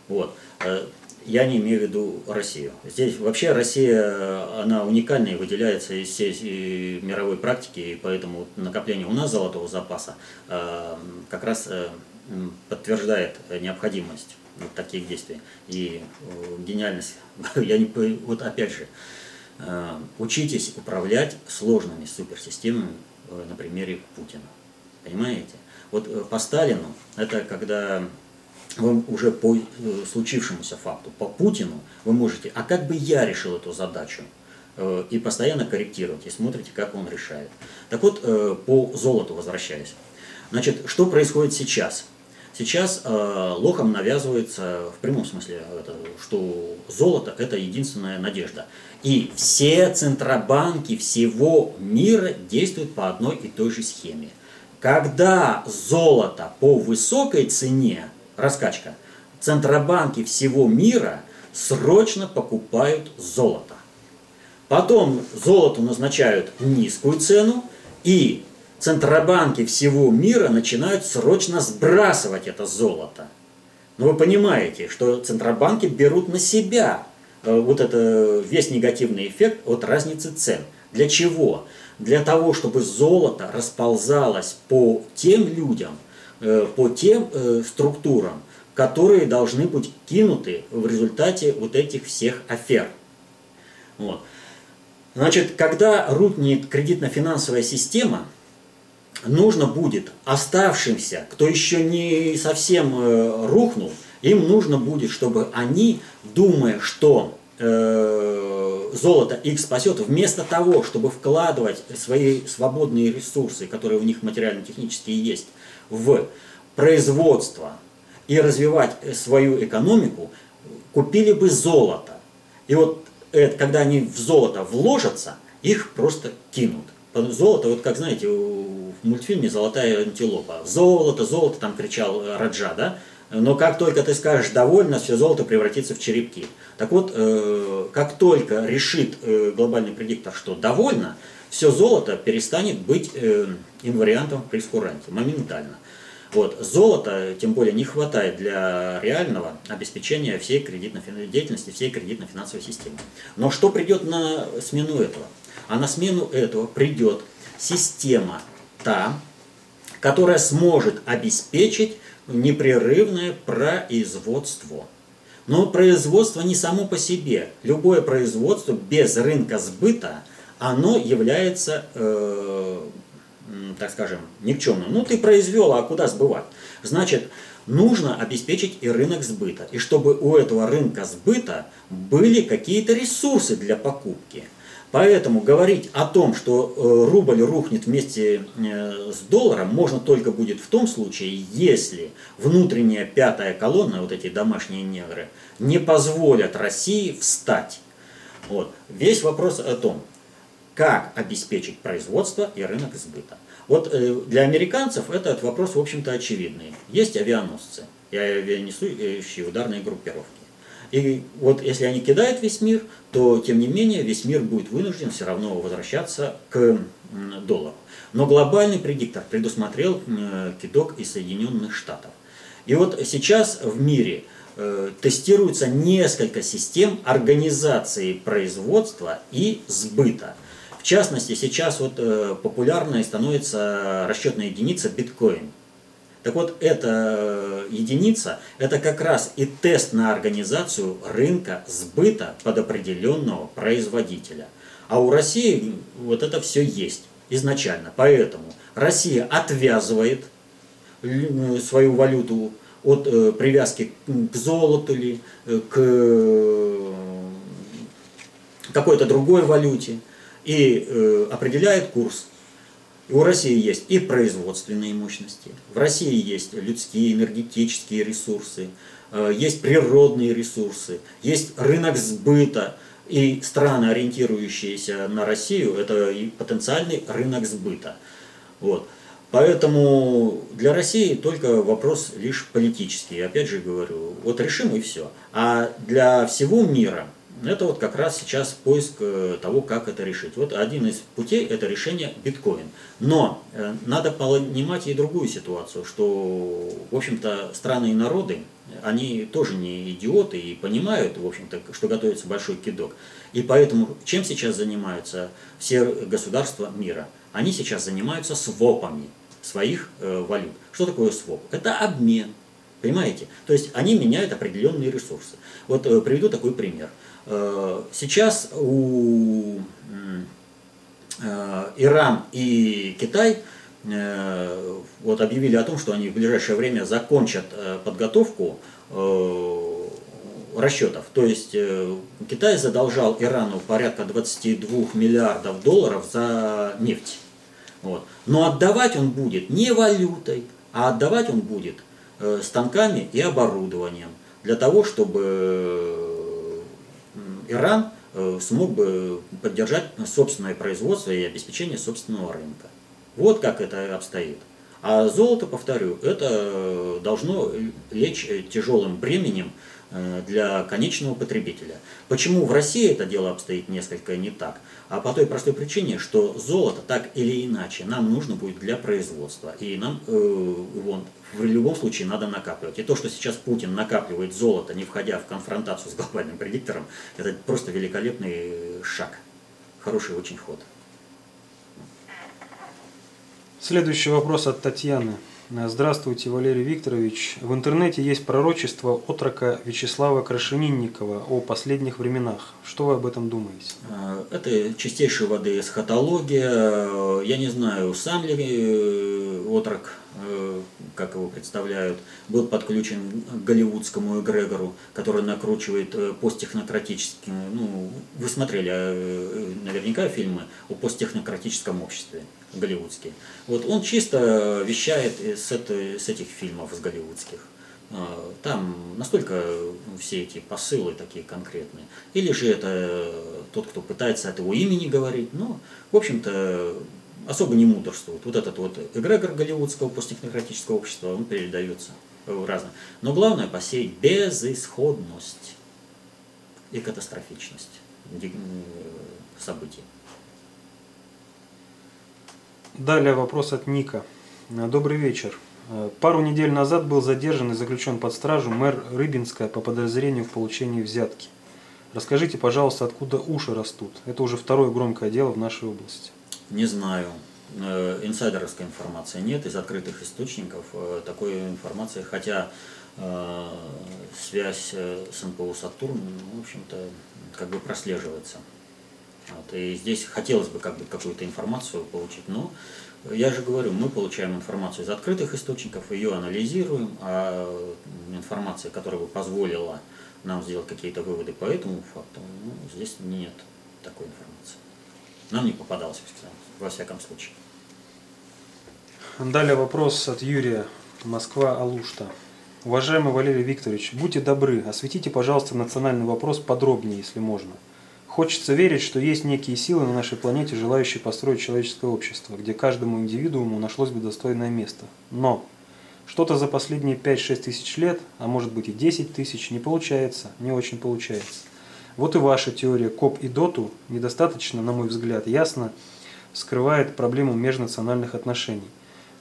Вот. Э, я не имею в виду Россию. Здесь вообще Россия, она уникальна и выделяется из всей мировой практики, и поэтому накопление у нас золотого запаса э, как раз подтверждает необходимость вот таких действий и гениальность. Я не, вот опять же, Э, учитесь управлять сложными суперсистемами э, на примере Путина. Понимаете? Вот э, по Сталину, это когда вы уже по случившемуся факту, по Путину, вы можете, а как бы я решил эту задачу? И постоянно корректировать, смотрите, как он решает. Так вот, по золоту возвращаясь. Значит, что происходит сейчас? Сейчас э, лохам навязывается в прямом смысле, что золото – это единственная надежда. И все центробанки всего мира действуют по одной и той же схеме. Когда золото по высокой цене, раскачка, центробанки всего мира срочно покупают золото. Потом золоту назначают низкую цену, и центробанки всего мира начинают срочно сбрасывать это золото. Но вы понимаете, что центробанки берут на себя вот это весь негативный эффект от разницы цен. Для чего? Для того, чтобы золото расползалось по тем людям, э, по тем э, структурам, которые должны быть кинуты в результате вот этих всех афер. Вот. Значит, когда рухнет кредитно-финансовая система, нужно будет оставшимся, кто еще не совсем э, рухнул, им нужно будет, чтобы они, думая, что э, золото их спасет, вместо того, чтобы вкладывать свои свободные ресурсы, которые у них материально-технические есть, в производство и развивать свою экономику, купили бы золото. И вот это, когда они в золото вложатся, их просто кинут. Золото, вот как знаете, в мультфильме «Золотая антилопа». Золото, золото, там кричал Раджа, да? Но как только ты скажешь «довольно», все золото превратится в черепки. Так вот, э, как только решит э, глобальный предиктор, что «довольно», все золото перестанет быть э, инвариантом в прескуранте моментально. Вот. Золота, тем более, не хватает для реального обеспечения всей кредитной деятельности, всей кредитно-финансовой системы. Но что придет на смену этого? А на смену этого придет система та, которая сможет обеспечить непрерывное производство. Но производство не само по себе. Любое производство без рынка сбыта, оно является э, так скажем, никчемным. Ну, ты произвел, а куда сбывать? Значит, нужно обеспечить и рынок сбыта. И чтобы у этого рынка сбыта были какие-то ресурсы для покупки. Поэтому говорить о том, что э, рубль рухнет вместе э, с долларом, можно только будет в том случае, если внутренняя пятая колонна, вот эти домашние негры, не позволят России встать. Вот. Весь вопрос о том, как обеспечить производство и рынок сбыта. Вот э, для американцев этот вопрос, в общем-то, очевидный. Есть авианосцы и авианесущие ударные группировки. И вот если они кидают весь мир, то тем не менее весь мир будет вынужден все равно возвращаться к доллару. Но глобальный предиктор предусмотрел кидок из Соединенных Штатов. И вот сейчас в мире э, тестируется несколько систем организации производства и сбыта. В частности, сейчас вот э, популярной становится расчетная единица биткоин. Так вот, эта единица, это как раз и тест на организацию рынка сбыта под определенного производителя. А у России вот это все есть изначально. Поэтому Россия отвязывает э, свою валюту от э, привязки к золоту или к какой-то другой валюте и э, определяет курс. У России есть и производственные мощности, в России есть людские, энергетические ресурсы, э, есть природные ресурсы, есть рынок сбыта, и страны, ориентирующиеся на Россию, это и потенциальный рынок сбыта. Вот. Поэтому для России только вопрос лишь политический. Опять же говорю, вот решим и все. А для всего мира – это вот как раз сейчас поиск э, того, как это решить. Вот один из путей – это решение биткоин. Но э, надо понимать и другую ситуацию, что, в общем-то, страны и народы, они тоже не идиоты и понимают, в общем-то, что готовится большой кидок. И поэтому чем сейчас занимаются все государства мира? Они сейчас занимаются свопами своих э, валют. Что такое своп? Это обмен. Понимаете? То есть они меняют определенные ресурсы. Вот э, приведу такой пример – Э, сейчас у э, Иран и Китай вот объявили о том, что они в ближайшее время закончат подготовку расчетов. То есть Китай задолжал Ирану порядка 22 миллиардов долларов за нефть. Вот. Но отдавать он будет не валютой, а отдавать он будет станками и оборудованием для того, чтобы Иран э, смог бы поддержать собственное производство и обеспечение собственного рынка. Вот как это обстоит. А золото, повторю, это должно лечь тяжелым бременем э, для конечного потребителя. Почему в России это дело обстоит несколько не так? А по той простой причине, что золото так или иначе нам нужно будет для производства. И нам э, его в любом случае надо накапливать. И то, что сейчас Путин накапливает золото, не входя в конфронтацию с глобальным предиктором, это просто великолепный шаг. Хороший очень ход. Следующий вопрос от Татьяны. Здравствуйте, Валерий Викторович. В интернете есть пророчество отрока Вячеслава Крашенинникова о последних временах. Что вы об этом думаете? А, это чистейшей воды эсхатология. Я не знаю, сам ли э, отрок как его представляют, был подключен к голливудскому эгрегору, который накручивает э, посттехнократические, ну, вы смотрели э, наверняка фильмы о посттехнократическом обществе голливудские. Вот он чисто вещает с, это, с этих фильмов, с голливудских. Там настолько все эти посылы такие конкретные. Или же это тот, кто пытается от его имени говорить. Ну, в общем-то, особо не мудрствуют. Вот этот вот эгрегор голливудского посттехнократического общества, он передается разно. Но главное посеять безысходность и катастрофичность событий. Далее вопрос от Ника. Добрый вечер. Пару недель назад был задержан и заключен под стражу мэр Рыбинская по подозрению в получении взятки. Расскажите, пожалуйста, откуда уши растут? Это уже второе громкое дело в нашей области. Не знаю. Э, инсайдерской информации нет, из открытых источников э, такой информации, хотя э, связь с НПУ «Сатурн», в общем-то, как бы прослеживается. Вот, и здесь хотелось бы как бы какую-то информацию получить, но я же говорю, мы получаем информацию из открытых источников, ее анализируем, а информация, которая бы позволила нам сделать какие-то выводы по этому факту, ну, здесь нет такой информации. Нам не попадалось, во всяком случае. Далее вопрос от Юрия, Москва, Алушта. Уважаемый Валерий Викторович, будьте добры, осветите, пожалуйста, национальный вопрос подробнее, если можно. Хочется верить, что есть некие силы на нашей планете, желающие построить человеческое общество, где каждому индивидууму нашлось бы достойное место. Но что-то за последние 5-6 тысяч лет, а может быть и 10 тысяч, не получается, не очень получается. Вот и ваша теория КОП и ДОТу недостаточно, на мой взгляд, ясно скрывает проблему межнациональных отношений.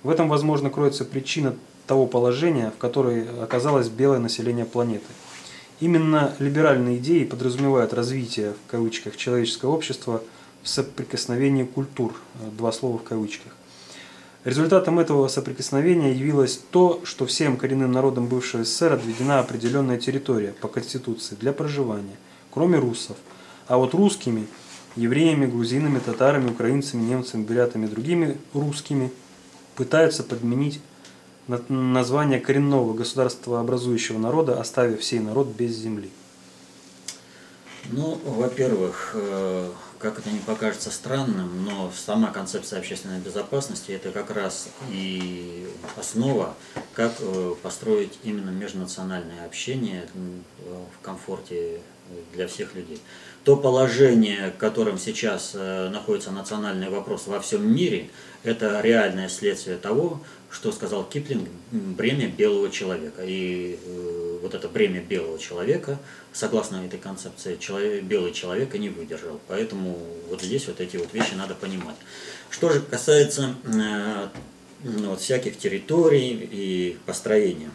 В этом, возможно, кроется причина того положения, в которой оказалось белое население планеты. Именно либеральные идеи подразумевают развитие, в кавычках, человеческого общества в соприкосновении культур, два слова в кавычках. Результатом этого соприкосновения явилось то, что всем коренным народам бывшего СССР отведена определенная территория по Конституции для проживания, кроме руссов. А вот русскими, евреями, грузинами, татарами, украинцами, немцами, бурятами и другими русскими пытаются подменить название коренного государства образующего народа, оставив всей народ без земли. Ну, во-первых, э, как это не покажется странным, но сама концепция общественной безопасности – это как раз и основа, как э, построить именно межнациональное общение в комфорте для всех людей. То положение, в котором сейчас э, находится национальный вопрос во всем мире, это реальное следствие того, что сказал Киплинг, бремя белого человека. И э, вот это бремя белого человека, согласно этой концепции, человек, белый человек и не выдержал. Поэтому вот здесь вот эти вот вещи надо понимать. Что же касается э, ну, вот всяких территорий и построения.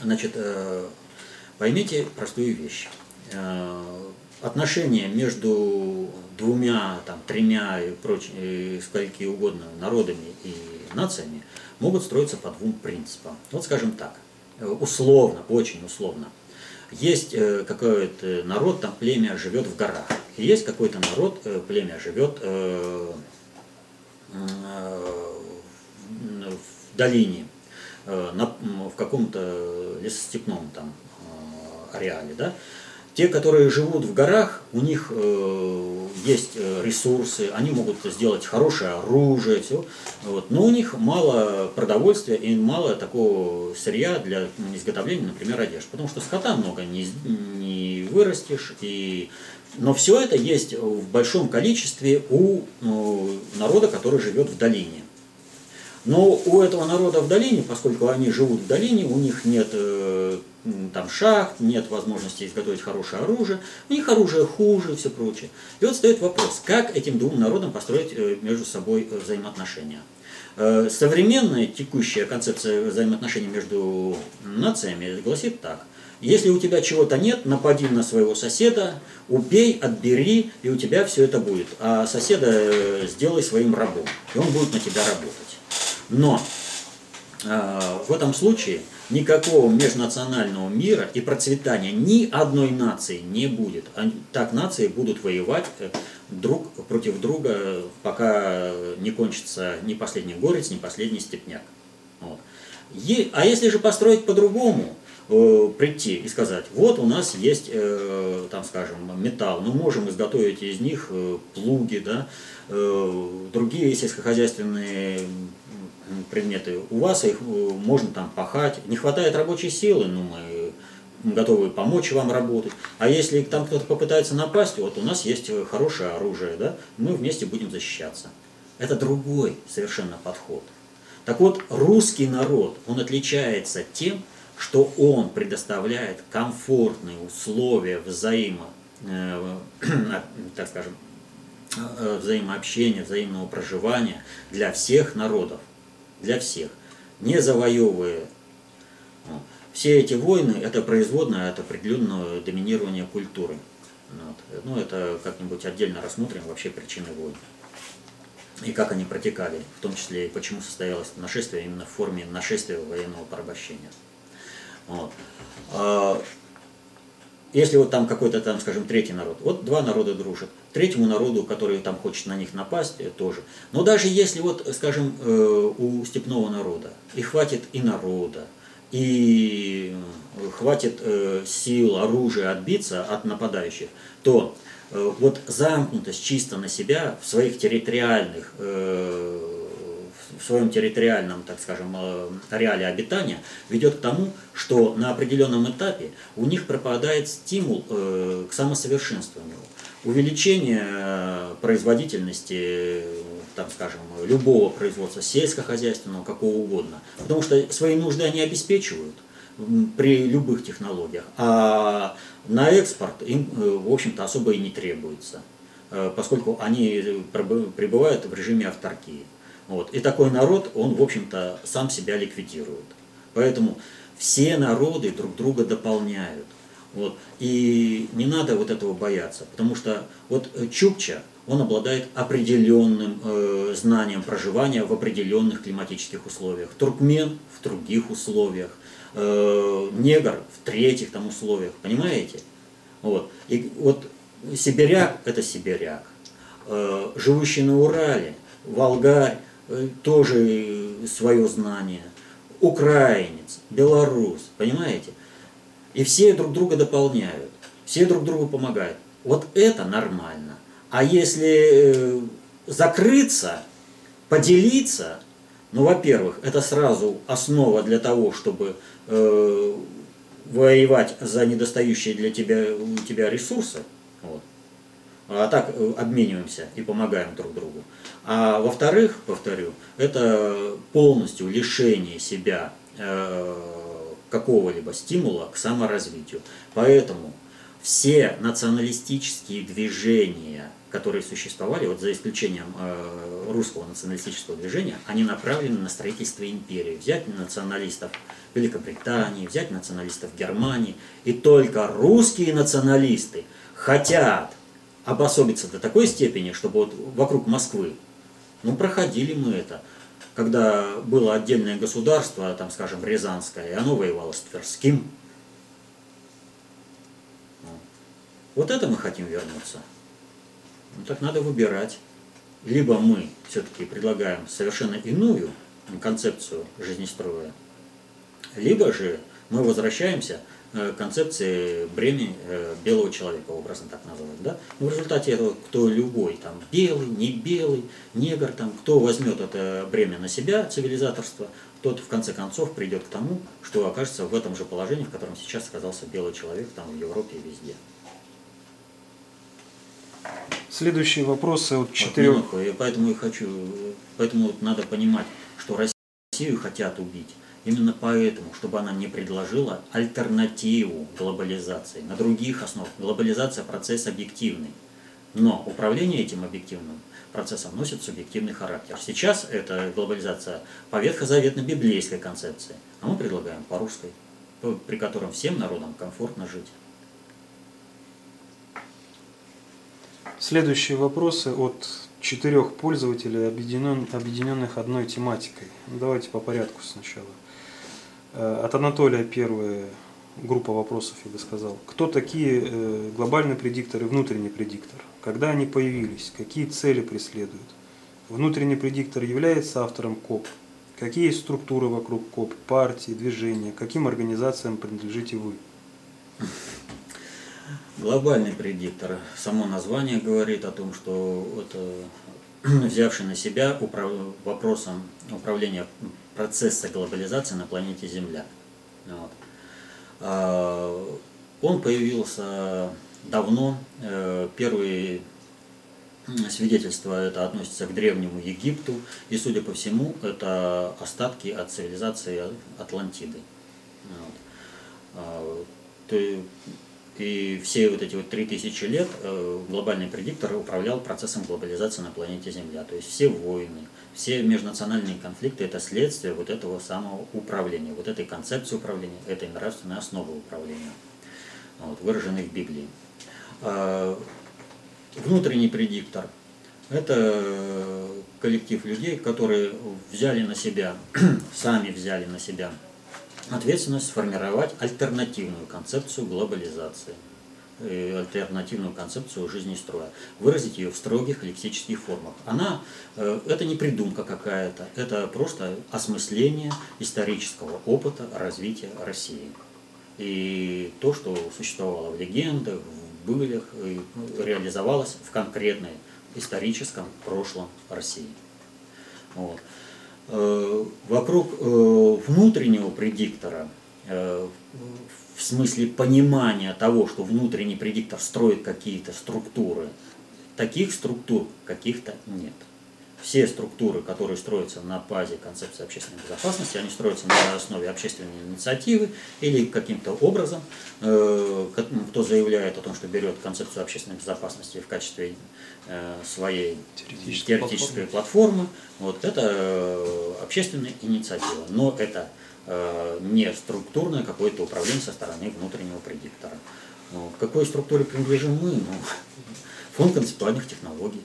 Значит, поймите простую вещь. Отношения между двумя, там, тремя и прочими, скольки угодно народами и нациями могут строиться по двум принципам. Вот скажем так, условно, очень условно. Есть э, какой-то народ, там племя живет в горах. И есть какой-то народ, э, племя живет э, в долине, в каком-то лесостепном там ареале. Да? Те, которые живут в горах, у них э, есть э, ресурсы, они могут сделать хорошее оружие, все. Вот. Но у них мало продовольствия и мало такого сырья для изготовления, например, одежды. Потому что скота много не, не вырастешь. И... Но все это есть в большом количестве у ну, народа, который живет в долине. Но у этого народа в долине, поскольку они живут в долине, у них нет э, там шахт, нет возможности изготовить хорошее оружие, у них оружие хуже и все прочее. И вот стоит вопрос, как этим двум народам построить э, между собой э, взаимоотношения. Э, современная текущая концепция взаимоотношений между нациями гласит так. Если у тебя чего-то нет, напади на своего соседа, убей, отбери, и у тебя все это будет. А соседа сделай своим рабом, и он будет на тебя работать. Но в этом случае никакого межнационального мира и процветания ни одной нации не будет. Так нации будут воевать э, друг против друга, пока не кончится ни последний горец, ни последний степняк. Вот. А если же построить по-другому, э, прийти и сказать, вот у нас есть, э, там, скажем, металл, мы можем изготовить из них плуги, да, другие сельскохозяйственные предметы. У вас их э, можно там пахать. Не хватает рабочей силы, ну мы готовы помочь вам работать. А если там кто-то попытается напасть, вот у нас есть хорошее оружие, да, мы вместе будем защищаться. Это другой совершенно подход. Так вот, русский народ, он отличается тем, что он предоставляет комфортные условия взаимо, э, так скажем, э, взаимообщения, взаимного проживания для всех народов, для всех, не завоевывая. Все эти войны – это производное от определенного доминирования культуры. Вот. Ну, это как-нибудь отдельно рассмотрим вообще причины войн. И как они протекали, в том числе и почему состоялось нашествие именно в форме нашествия военного порабощения. Вот. Если вот там какой-то там, скажем, третий народ, вот два народа дружат, третьему народу, который там хочет на них напасть, э, тоже. Но даже если вот, скажем, э, у степного народа и хватит и народа, и э, хватит сил, оружия отбиться от нападающих, то вот замкнутость чисто на себя в своих территориальных в своем территориальном, так скажем, э, ареале обитания ведет к тому, что на определенном этапе у них пропадает стимул э, к самосовершенствованию. Увеличение э, производительности, там, скажем, любого производства сельскохозяйственного, какого угодно. Потому что свои нужды они обеспечивают при любых технологиях, а на экспорт им, в общем-то, особо и не требуется, поскольку они пребывают в режиме авторкии. Вот. И такой народ, он, в общем-то, сам себя ликвидирует. Поэтому все народы друг друга дополняют. Вот. И не надо вот этого бояться, потому что вот Чукча, он обладает определенным э, знанием проживания в определенных климатических условиях. Туркмен в других условиях, э, негр в третьих там условиях, понимаете? Вот. И вот сибиряк – это сибиряк. Э, живущий на Урале, волгарь, Э, тоже свое знание, украинец, белорус, понимаете? И все друг друга дополняют, все друг другу помогают. Вот это нормально. А если э, закрыться, поделиться, ну, во-первых, это сразу основа для того, чтобы э, воевать за недостающие для тебя, у тебя ресурсы. Вот. А так э, обмениваемся и помогаем друг другу. А во-вторых, повторю, это полностью лишение себя э, какого-либо стимула к саморазвитию. Поэтому все националистические движения, которые существовали, вот за исключением э, русского националистического движения, они направлены на строительство империи. Взять националистов Великобритании, взять националистов Германии. И только русские националисты хотят обособиться до такой степени, чтобы вот вокруг Москвы, ну, проходили мы это, когда было отдельное государство, там, скажем, Рязанское, и оно воевало с Тверским. Вот это мы хотим вернуться. Ну, так надо выбирать. Либо мы все-таки предлагаем совершенно иную концепцию жизнестроя, либо же мы возвращаемся концепции бремени э, белого человека, образно так называть. Да? Но в результате этого кто любой, там, белый, не белый, негр, там, кто возьмет это бремя на себя, цивилизаторство, тот в конце концов придет к тому, что окажется в этом же положении, в котором сейчас оказался белый человек там, в Европе и везде. Следующие вопросы от четырех. Вот, поэтому и хочу, поэтому вот надо понимать, что Россию хотят убить Именно поэтому, чтобы она не предложила альтернативу глобализации на других основах. Глобализация – процесс объективный. Но управление этим объективным процессом носит субъективный характер. Сейчас это глобализация по ветхозаветно-библейской концепции, а мы предлагаем по русской, при котором всем народам комфортно жить. Следующие вопросы от четырех пользователей, объединенных одной тематикой. Давайте по порядку сначала. Э, от Анатолия первая группа вопросов, я бы сказал. Кто такие э, глобальный предиктор и внутренний предиктор? Когда они появились? Какие цели преследуют? Внутренний предиктор является автором КОП. Какие структуры вокруг КОП, партии, движения, каким организациям принадлежите вы? Глобальный предиктор. Само название говорит о том, что это взявший на себя вопросом управления процесса глобализации на планете Земля. Вот. А, он появился давно. Э, первые свидетельство это относится к древнему Египту, и, судя по всему, это остатки от цивилизации Атлантиды. Вот. А, и все вот эти вот 3000 лет э, глобальный предиктор управлял процессом глобализации на планете Земля. То есть все войны, все межнациональные конфликты – это следствие вот этого самого управления, вот этой концепции управления, этой нравственной основы управления, вот, выраженной в Библии. А, внутренний предиктор – это коллектив людей, которые взяли на себя, сами взяли на себя ответственность сформировать альтернативную концепцию глобализации, альтернативную концепцию жизни строя, выразить ее в строгих лексических формах. Она, э, это не придумка какая-то, это просто осмысление исторического опыта развития России. И то, что существовало в легендах, в былях, реализовалось в конкретной историческом прошлом России. Вот. Э, вокруг э, внутреннего предиктора, э, в смысле понимания того, что внутренний предиктор строит какие-то структуры, таких структур каких-то нет. Все структуры, которые строятся на базе концепции общественной безопасности, они строятся на основе общественной инициативы или каким-то образом, э, кто заявляет о том, что берет концепцию общественной безопасности в качестве э, своей теоретической, теоретической платформы, вот это э, общественная инициатива, но это не структурное какое-то управление со стороны внутреннего предиктора. К какой структуре принадлежим мы? Ну, фонд концептуальных технологий.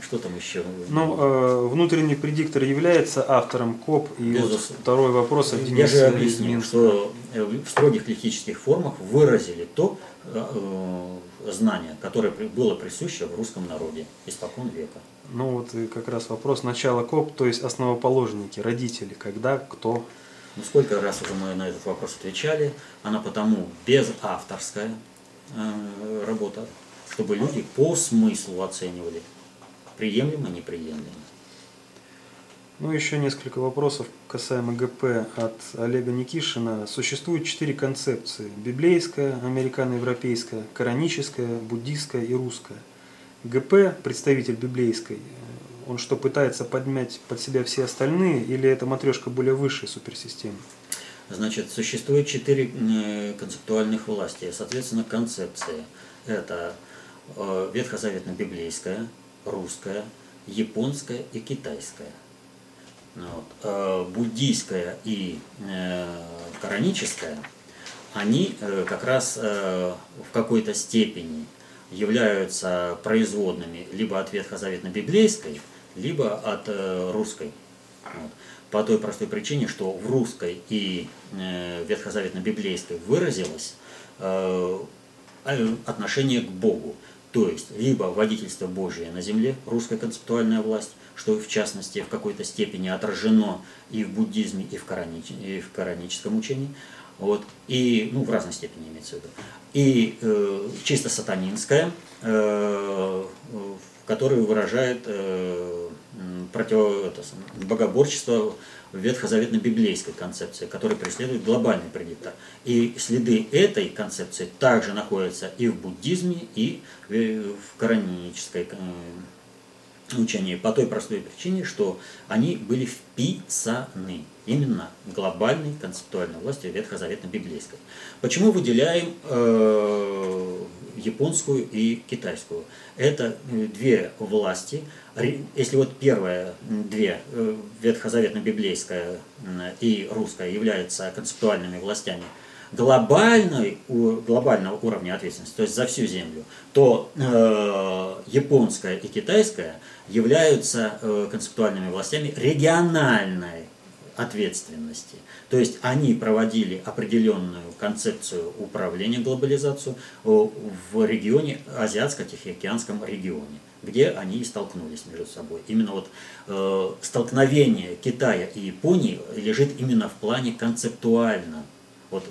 Что там еще? Ну, э, внутренний предиктор является автором КОП. И вот второй вопрос от Дениса Я же объяснил, что э, в строгих лексических формах выразили то э, знание, которое было присуще в русском народе испокон века. Ну вот и как раз вопрос начала КОП, то есть основоположники, родители, когда, кто. Ну сколько раз уже мы на этот вопрос отвечали, она потому безавторская э, работа, чтобы люди по смыслу оценивали приемлемо, неприемлемо. Ну, еще несколько вопросов касаемо ГП от Олега Никишина. Существует четыре концепции. Библейская, американо-европейская, кораническая, буддийская и русская. ГП, представитель библейской, он что, пытается подмять под себя все остальные, или это матрешка более высшей суперсистемы? Значит, существует четыре э, концептуальных власти, соответственно, концепции. Это э, ветхозаветно-библейская, русская, японская и китайская. Вот. Э, буддийская и э, кораническая, они э, как раз в какой-то степени являются производными либо от ветхозаветно-библейской, либо от русской. Вот. По той простой причине, что в русской и ветхозаветно-библейской выразилось отношение к Богу. То есть, либо водительство Божие на земле, русская концептуальная власть, что в частности в какой-то степени отражено и в буддизме, и в, коранич, и в кораническом учении, вот, и, ну, в разной степени имеется в виду, и э, чисто сатанинская, э, которая выражает э, против, это, богоборчество ветхозаветно-библейской концепции, которая преследует глобальный предиктор. И следы этой концепции также находятся и в буддизме, и в коранической учении по той простой причине, что они были вписаны именно глобальной концептуальной власти ветхозаветно-библейской. Почему выделяем э, японскую и китайскую? Это э, две власти, если вот первые две, э, ветхозаветно-библейская и русская, являются концептуальными властями глобальной, глобального уровня ответственности, то есть за всю Землю, то э, японская и китайская являются э, концептуальными властями региональной ответственности. То есть они проводили определенную концепцию управления глобализацией в регионе, Азиатско-Тихоокеанском регионе где они и столкнулись между собой. Именно вот э, столкновение Китая и Японии лежит именно в плане концептуально вот,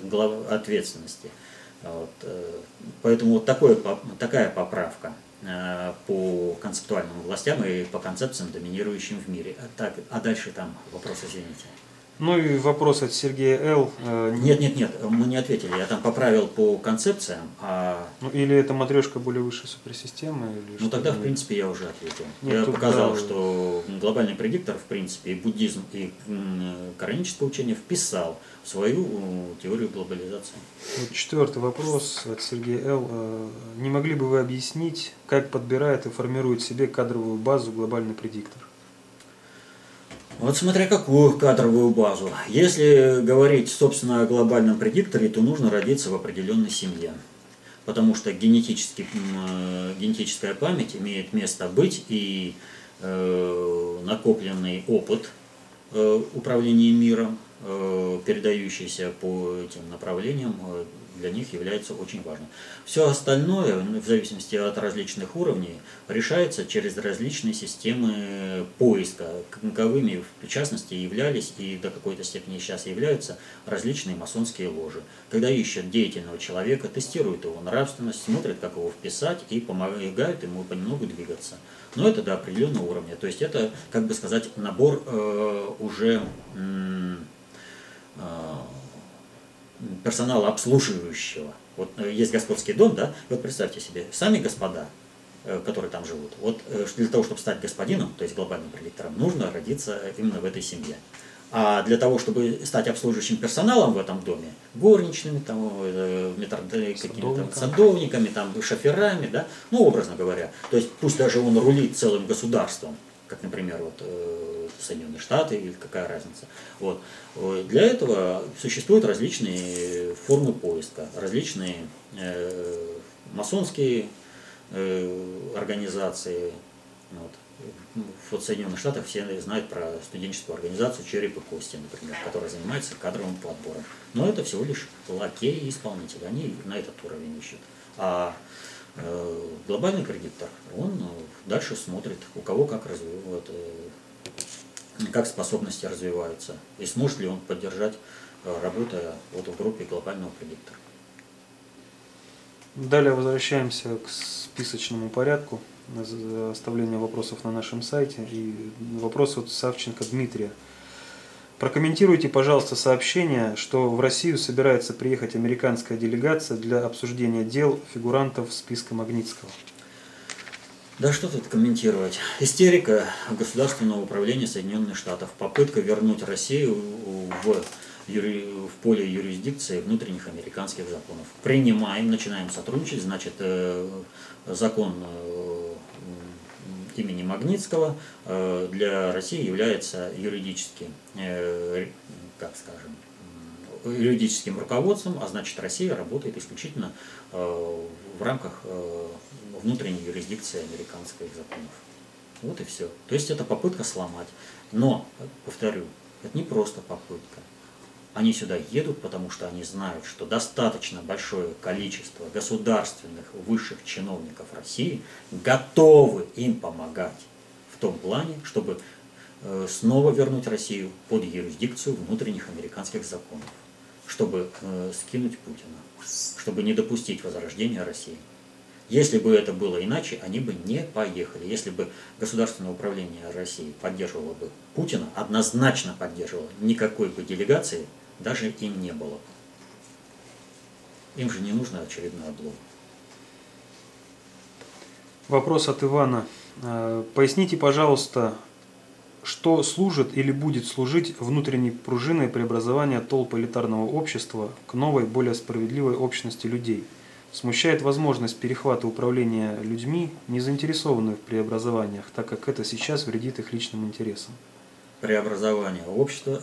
ответственности. Вот, э, поэтому вот такое, такая поправка э, по концептуальным властям и по концепциям, доминирующим в мире. А, так, а дальше там вопрос, извините. Ну и вопрос от Сергея Л. Э, нет, нет, нет, мы не ответили. Я там поправил по концепциям. А... Ну, или это матрешка более высшей суперсистемы? Или ну тогда, в принципе, я уже ответил. Нет, я показал, да... что глобальный предиктор, в принципе, и буддизм, и кораническое учение вписал свою теорию глобализации. Вот четвертый вопрос от Сергея Л. Э, не могли бы вы объяснить, как подбирает и формирует себе кадровую базу глобальный предиктор? Вот смотря какую кадровую базу. Если говорить, собственно, о глобальном предикторе, то нужно родиться в определенной семье. Потому что генетически, э, генетическая память имеет место быть, и э, накопленный опыт э, управления миром, э, передающийся по этим направлениям, э, для них является очень важным. Все остальное, ну, в зависимости от различных уровней, решается через различные системы поиска. Каковыми, в частности, являлись и до какой-то степени сейчас являются различные масонские ложи. Когда ищут деятельного человека, тестируют его нравственность, смотрят, как его вписать и помогают ему понемногу двигаться. Но это до определенного уровня. То есть это, как бы сказать, набор э, уже... Э, персонала обслуживающего. Вот э, есть господский дом, да, вот представьте себе, сами господа, э, которые там живут, вот э, для того, чтобы стать господином, то есть глобальным предиктором, нужно родиться именно в этой семье. А для того, чтобы стать обслуживающим персоналом в этом доме, горничными, там, метр, какими-то садовниками, там, шоферами, да, ну, образно говоря, то есть пусть даже он рулит целым государством, как, например, вот, э, Соединенные Штаты, или какая разница. Вот. Для этого существуют различные формы поиска, различные э, масонские э, организации. Вот. Вот в Соединенных Штатах все знают про студенческую организацию «Череп и кости», например, которая занимается кадровым подбором. Но это всего лишь лакеи и исполнители, они на этот уровень ищут. А Э, глобальный кредитор, он э, дальше смотрит, у кого как, развивает, э, как способности развиваются, и сможет ли он поддержать, работая вот в группе глобального предиктора. Далее возвращаемся к списочному порядку оставления вопросов на нашем сайте. И вопрос от Савченко Дмитрия. Прокомментируйте, пожалуйста, сообщение, что в Россию собирается приехать американская делегация для обсуждения дел фигурантов списка Магнитского. Да что тут комментировать. Истерика Государственного управления Соединенных Штатов. Попытка вернуть Россию в, юри... в поле юрисдикции внутренних американских законов. Принимаем, начинаем сотрудничать, значит, э, закон э, имени Магнитского э, для России является юридически, как скажем, юридическим руководством, а значит Россия работает исключительно в рамках внутренней юрисдикции американских законов. Вот и все. То есть это попытка сломать. Но, повторю, это не просто попытка. Они сюда едут, потому что они знают, что достаточно большое количество государственных высших чиновников России готовы им помогать в том плане, чтобы э, снова вернуть Россию под юрисдикцию внутренних американских законов, чтобы э, скинуть Путина, чтобы не допустить возрождения России. Если бы это было иначе, они бы не поехали. Если бы государственное управление России поддерживало бы Путина, однозначно поддерживало, никакой бы делегации даже и не было. Им же не нужно очередной облом. Вопрос от Ивана. Э, поясните, пожалуйста, что служит или будет служить внутренней пружиной преобразования толпы элитарного общества к новой, более справедливой общности людей? Смущает возможность перехвата управления людьми, не заинтересованных в преобразованиях, так как это сейчас вредит их личным интересам. Преобразование общества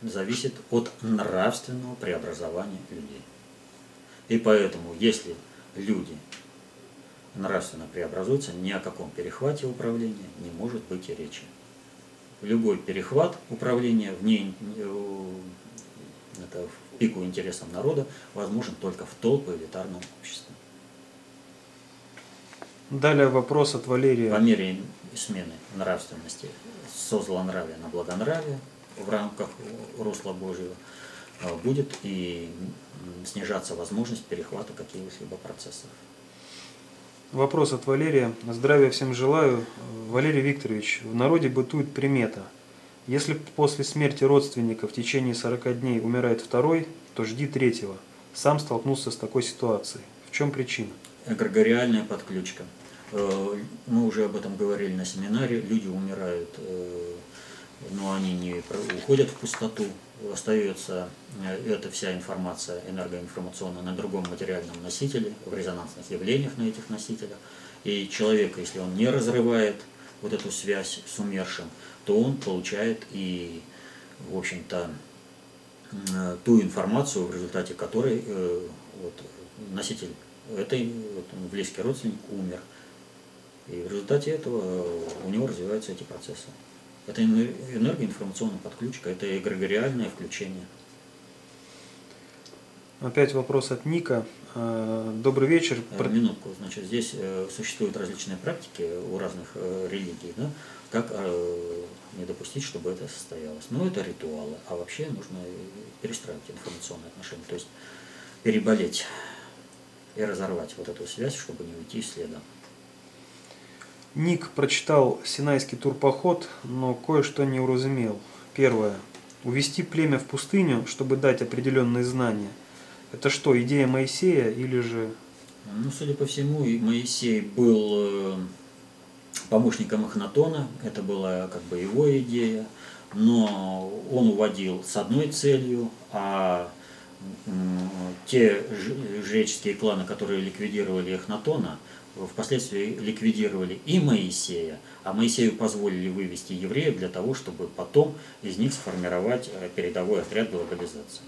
зависит от нравственного преобразования людей. И поэтому, если люди нравственно преобразуются, ни о каком перехвате управления не может быть и речи. Любой перехват управления вне, э, это в пику интересам народа возможен только в толпе элитарного общества. Далее вопрос от Валерия. По мере смены нравственности со злонравия на благонравие в рамках русла Божьего, а, будет и снижаться возможность перехвата каких-либо процессов. Вопрос от Валерия. Здравия всем желаю. Валерий Викторович, в народе бытует примета. Если после смерти родственника в течение 40 дней умирает второй, то жди третьего. Сам столкнулся с такой ситуацией. В чем причина? Эгрегориальная подключка. Э, мы уже об этом говорили на семинаре. Люди умирают, э, но они не уходят в пустоту. Остается э, эта вся информация энергоинформационная на другом материальном носителе, в резонансных явлениях на этих носителях. И человек, если он не разрывает вот эту связь с умершим, то он получает и, в общем-то, ту информацию, в результате которой вот, носитель этой вот, близкий родственник умер. И в результате этого у него развиваются эти процессы. Это энергоинформационная подключка, это эгрегориальное включение. Опять вопрос от Ника. Э, добрый вечер. Э, минутку. Значит, здесь э, существуют различные практики у разных религий, да, как не допустить, чтобы это состоялось. Но это ритуалы, а вообще нужно перестраивать информационные отношения, то есть переболеть и разорвать вот эту связь, чтобы не уйти следом. Ник прочитал Синайский турпоход, но кое-что не уразумел. Первое. Увести племя в пустыню, чтобы дать определенные знания. Это что, идея Моисея или же... Ну, судя по всему, Моисей был э, помощником Ахнатона, это была как бы его идея, но он уводил с одной целью, а те жреческие кланы, которые ликвидировали Эхнатона, впоследствии ликвидировали и Моисея, а Моисею позволили вывести евреев для того, чтобы потом из них сформировать э, передовой отряд глобализации.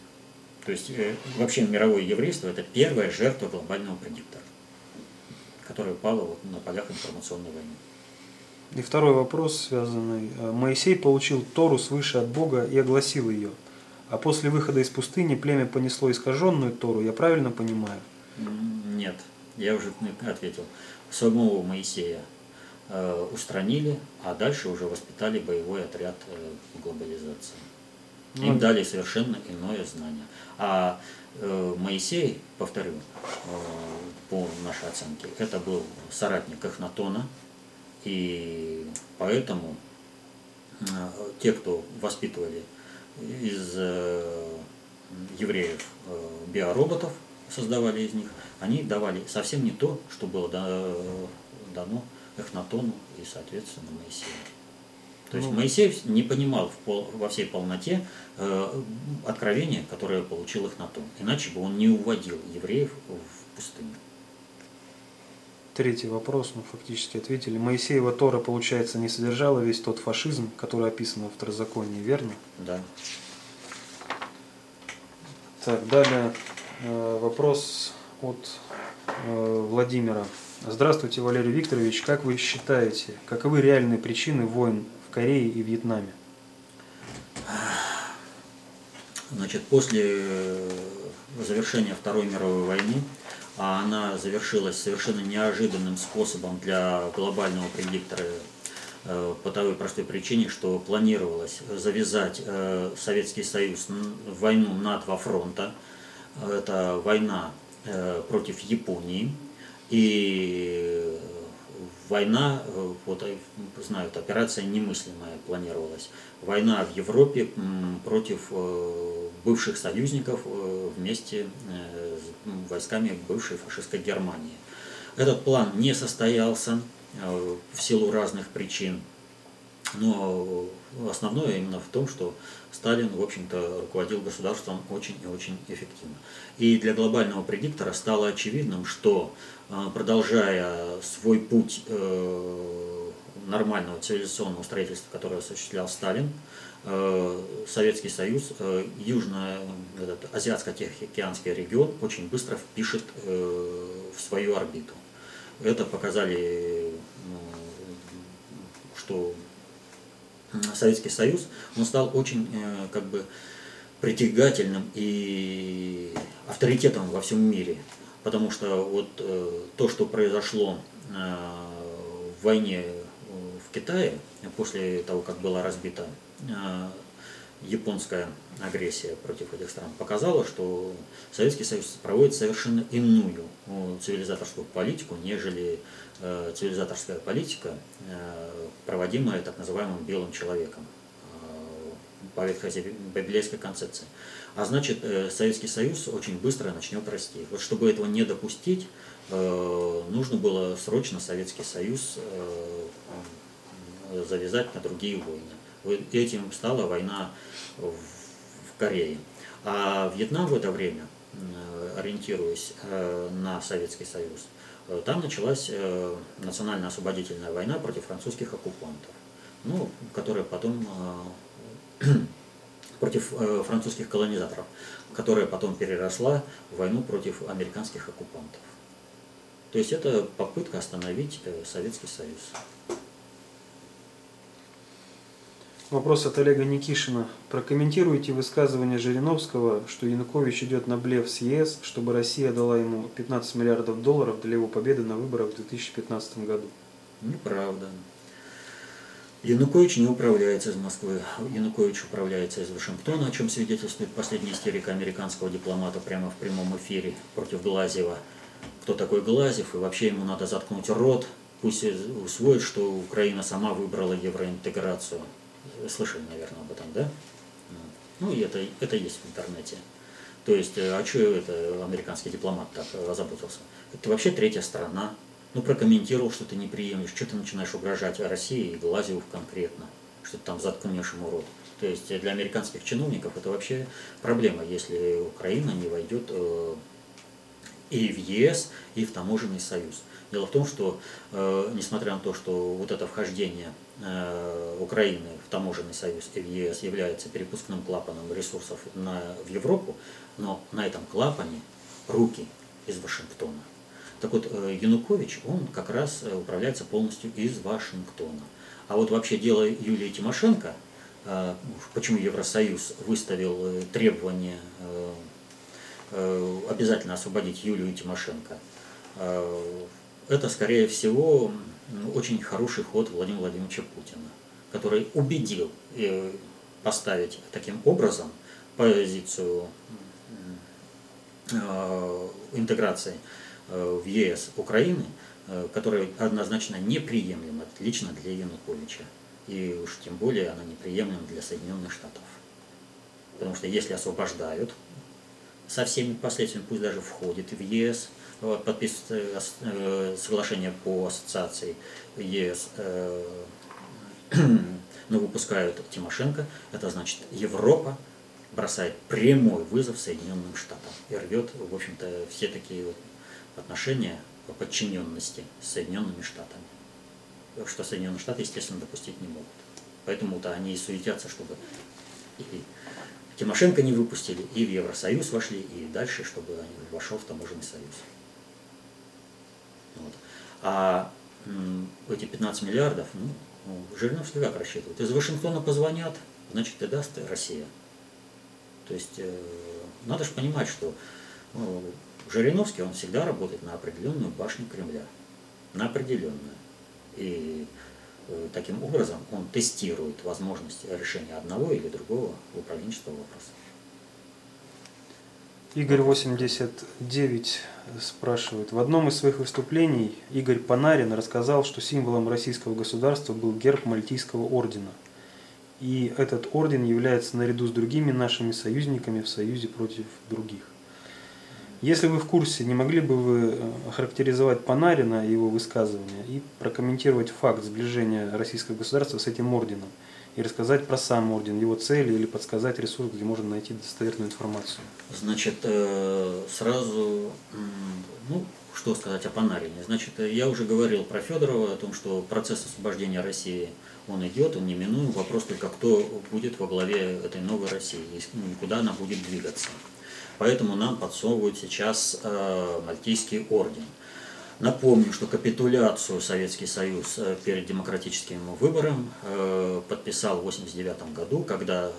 То есть э, вообще мировое еврейство – это первая жертва глобального предиктора, которая упала вот на полях информационной войны. И второй вопрос связанный. Э, Моисей получил Тору свыше от Бога и огласил ее – а после выхода из пустыни племя понесло искаженную Тору, я правильно понимаю? Нет, я уже ответил. Самого Моисея э, устранили, а дальше уже воспитали боевой отряд э, глобализации. Ну, Им дали совершенно иное знание. А э, Моисей, повторю, э, по нашей оценке, это был соратник Эхнатона, и поэтому э, те, кто воспитывали из э, евреев э, биороботов, создавали из них, они давали совсем не то, что было дано Эхнатону и, соответственно, Моисею. То есть ну, Моисей не понимал в пол, во всей полноте э, откровения, которое получил Эхнатон. Иначе бы он не уводил евреев в пустыню. Третий вопрос, мы фактически ответили. Моисеева Тора, получается, не содержала весь тот фашизм, который описан во второзаконии, верно? Да. Так, далее э, вопрос от э, Владимира. Здравствуйте, Валерий Викторович. Как вы считаете, каковы реальные причины войн в Корее и Вьетнаме? Значит, после э, завершения Второй мировой войны а она завершилась совершенно неожиданным способом для глобального предиктора э, по той простой причине, что планировалось завязать э, Советский Союз войну на два фронта. Это война э, против Японии и война, вот знают, операция немыслимая планировалась. Война в Европе против бывших союзников вместе войсками бывшей фашистской Германии. Этот план не состоялся э, в силу разных причин, но основное именно в том, что Сталин, в общем-то, руководил государством очень и очень эффективно. И для глобального предиктора стало очевидным, что э, продолжая свой путь э, нормального цивилизационного строительства, которое осуществлял Сталин, Э, Советский Союз, э, Южно-Азиатско-Тихоокеанский регион очень быстро впишет в свою орбиту. Это показали, ну, что Советский Союз, он стал очень как бы притягательным и авторитетом во всем мире. Потому что вот то, что произошло в войне в Китае, после того, как была разбита Э, японская агрессия против этих стран показала, что Советский Союз проводит совершенно иную э, цивилизаторскую политику, нежели э, цивилизаторская политика, проводимая так называемым белым человеком по библейской концепции. А значит, Советский Союз очень быстро начнет расти. Вот чтобы этого не допустить, нужно было срочно Советский Союз завязать на другие войны. Этим стала война в Корее. А Вьетнам в это время, ориентируясь на Советский Союз, там началась национально-освободительная война против французских оккупантов ну, которая потом э, против э, французских колонизаторов, которая потом переросла в войну против американских оккупантов. То есть это попытка остановить э, Советский Союз. Вопрос от Олега Никишина. Прокомментируйте высказывание Жириновского, что Янукович идет на блеф с ЕС, чтобы Россия дала ему 15 миллиардов долларов для его победы на выборах в 2015 году. Неправда. Янукович не управляется из Москвы, Янукович управляется из Вашингтона, о чем свидетельствует последняя истерика американского дипломата прямо в прямом эфире против Глазева. Кто такой Глазев, и вообще ему надо заткнуть рот, пусть усвоит, что Украина сама выбрала евроинтеграцию. Слышали, наверное, об этом, да? Ну, и это, это есть в интернете. То есть, а что это американский дипломат так озаботился? Это вообще третья страна, ну, прокомментировал, что ты не приемлешь, что ты начинаешь угрожать России и Глазеву конкретно, что ты там заткнешь ему рот. То есть для американских чиновников это вообще проблема, если Украина не войдет э, и в ЕС, и в таможенный союз. Дело в том, что э, несмотря на то, что вот это вхождение э, Украины в таможенный союз и в ЕС является перепускным клапаном ресурсов на, в Европу, но на этом клапане руки из Вашингтона. Так вот, э, Янукович, он как раз э, управляется полностью из Вашингтона. А вот вообще дело Юлии Тимошенко, э, почему Евросоюз выставил требование обязательно освободить Юлию Тимошенко, это, скорее всего, очень хороший ход Владимира Владимировича Путина, который убедил поставить таким образом позицию интеграции в ЕС Украины, э, которая однозначно неприемлема лично для Януковича. И уж тем более она неприемлема для Соединенных Штатов. Потому что если освобождают, со всеми последствиями, пусть даже входит в ЕС, подписывает э, соглашение по ассоциации ЕС, но выпускают Тимошенко, это значит Европа бросает прямой вызов Соединенным Штатам и рвет, в общем-то, все такие вот отношения по подчиненности с Соединенными Штатами. Что Соединенные Штаты, естественно, допустить не могут. Поэтому-то они и суетятся, чтобы и Тимошенко не выпустили, и в Евросоюз вошли, и дальше, чтобы вошел в таможенный союз. Вот. А эти 15 миллиардов, ну, Жириновский как рассчитывает? Из Вашингтона позвонят, значит и даст Россия. То есть э, надо же понимать, что ну, Жириновский, он всегда работает на определенную башню Кремля, на определенную. И э, таким образом он тестирует возможность решения одного или другого управленческого вопроса. Игорь 89 спрашивает. В одном из своих выступлений Игорь Панарин рассказал, что символом российского государства был герб Мальтийского ордена. И этот орден является наряду с другими нашими союзниками в союзе против других. Если вы в курсе, не могли бы вы э, охарактеризовать Панарина и его высказывания и прокомментировать факт сближения российского государства с этим орденом? И рассказать про сам орден, его цели или подсказать ресурс, где можно найти достоверную информацию? Значит, э, сразу, ну, что сказать о Панарине? Значит, э, я уже говорил про Федорова, о том, что процесс освобождения России, он идет, он неминуем. Вопрос только, кто будет во главе этой новой России, ну, куда она будет двигаться. Поэтому нам подсовывают сейчас э, Мальтийский орден. Напомню, что капитуляцию Советский Союз э, перед демократическим выбором э, подписал в 1989 году, когда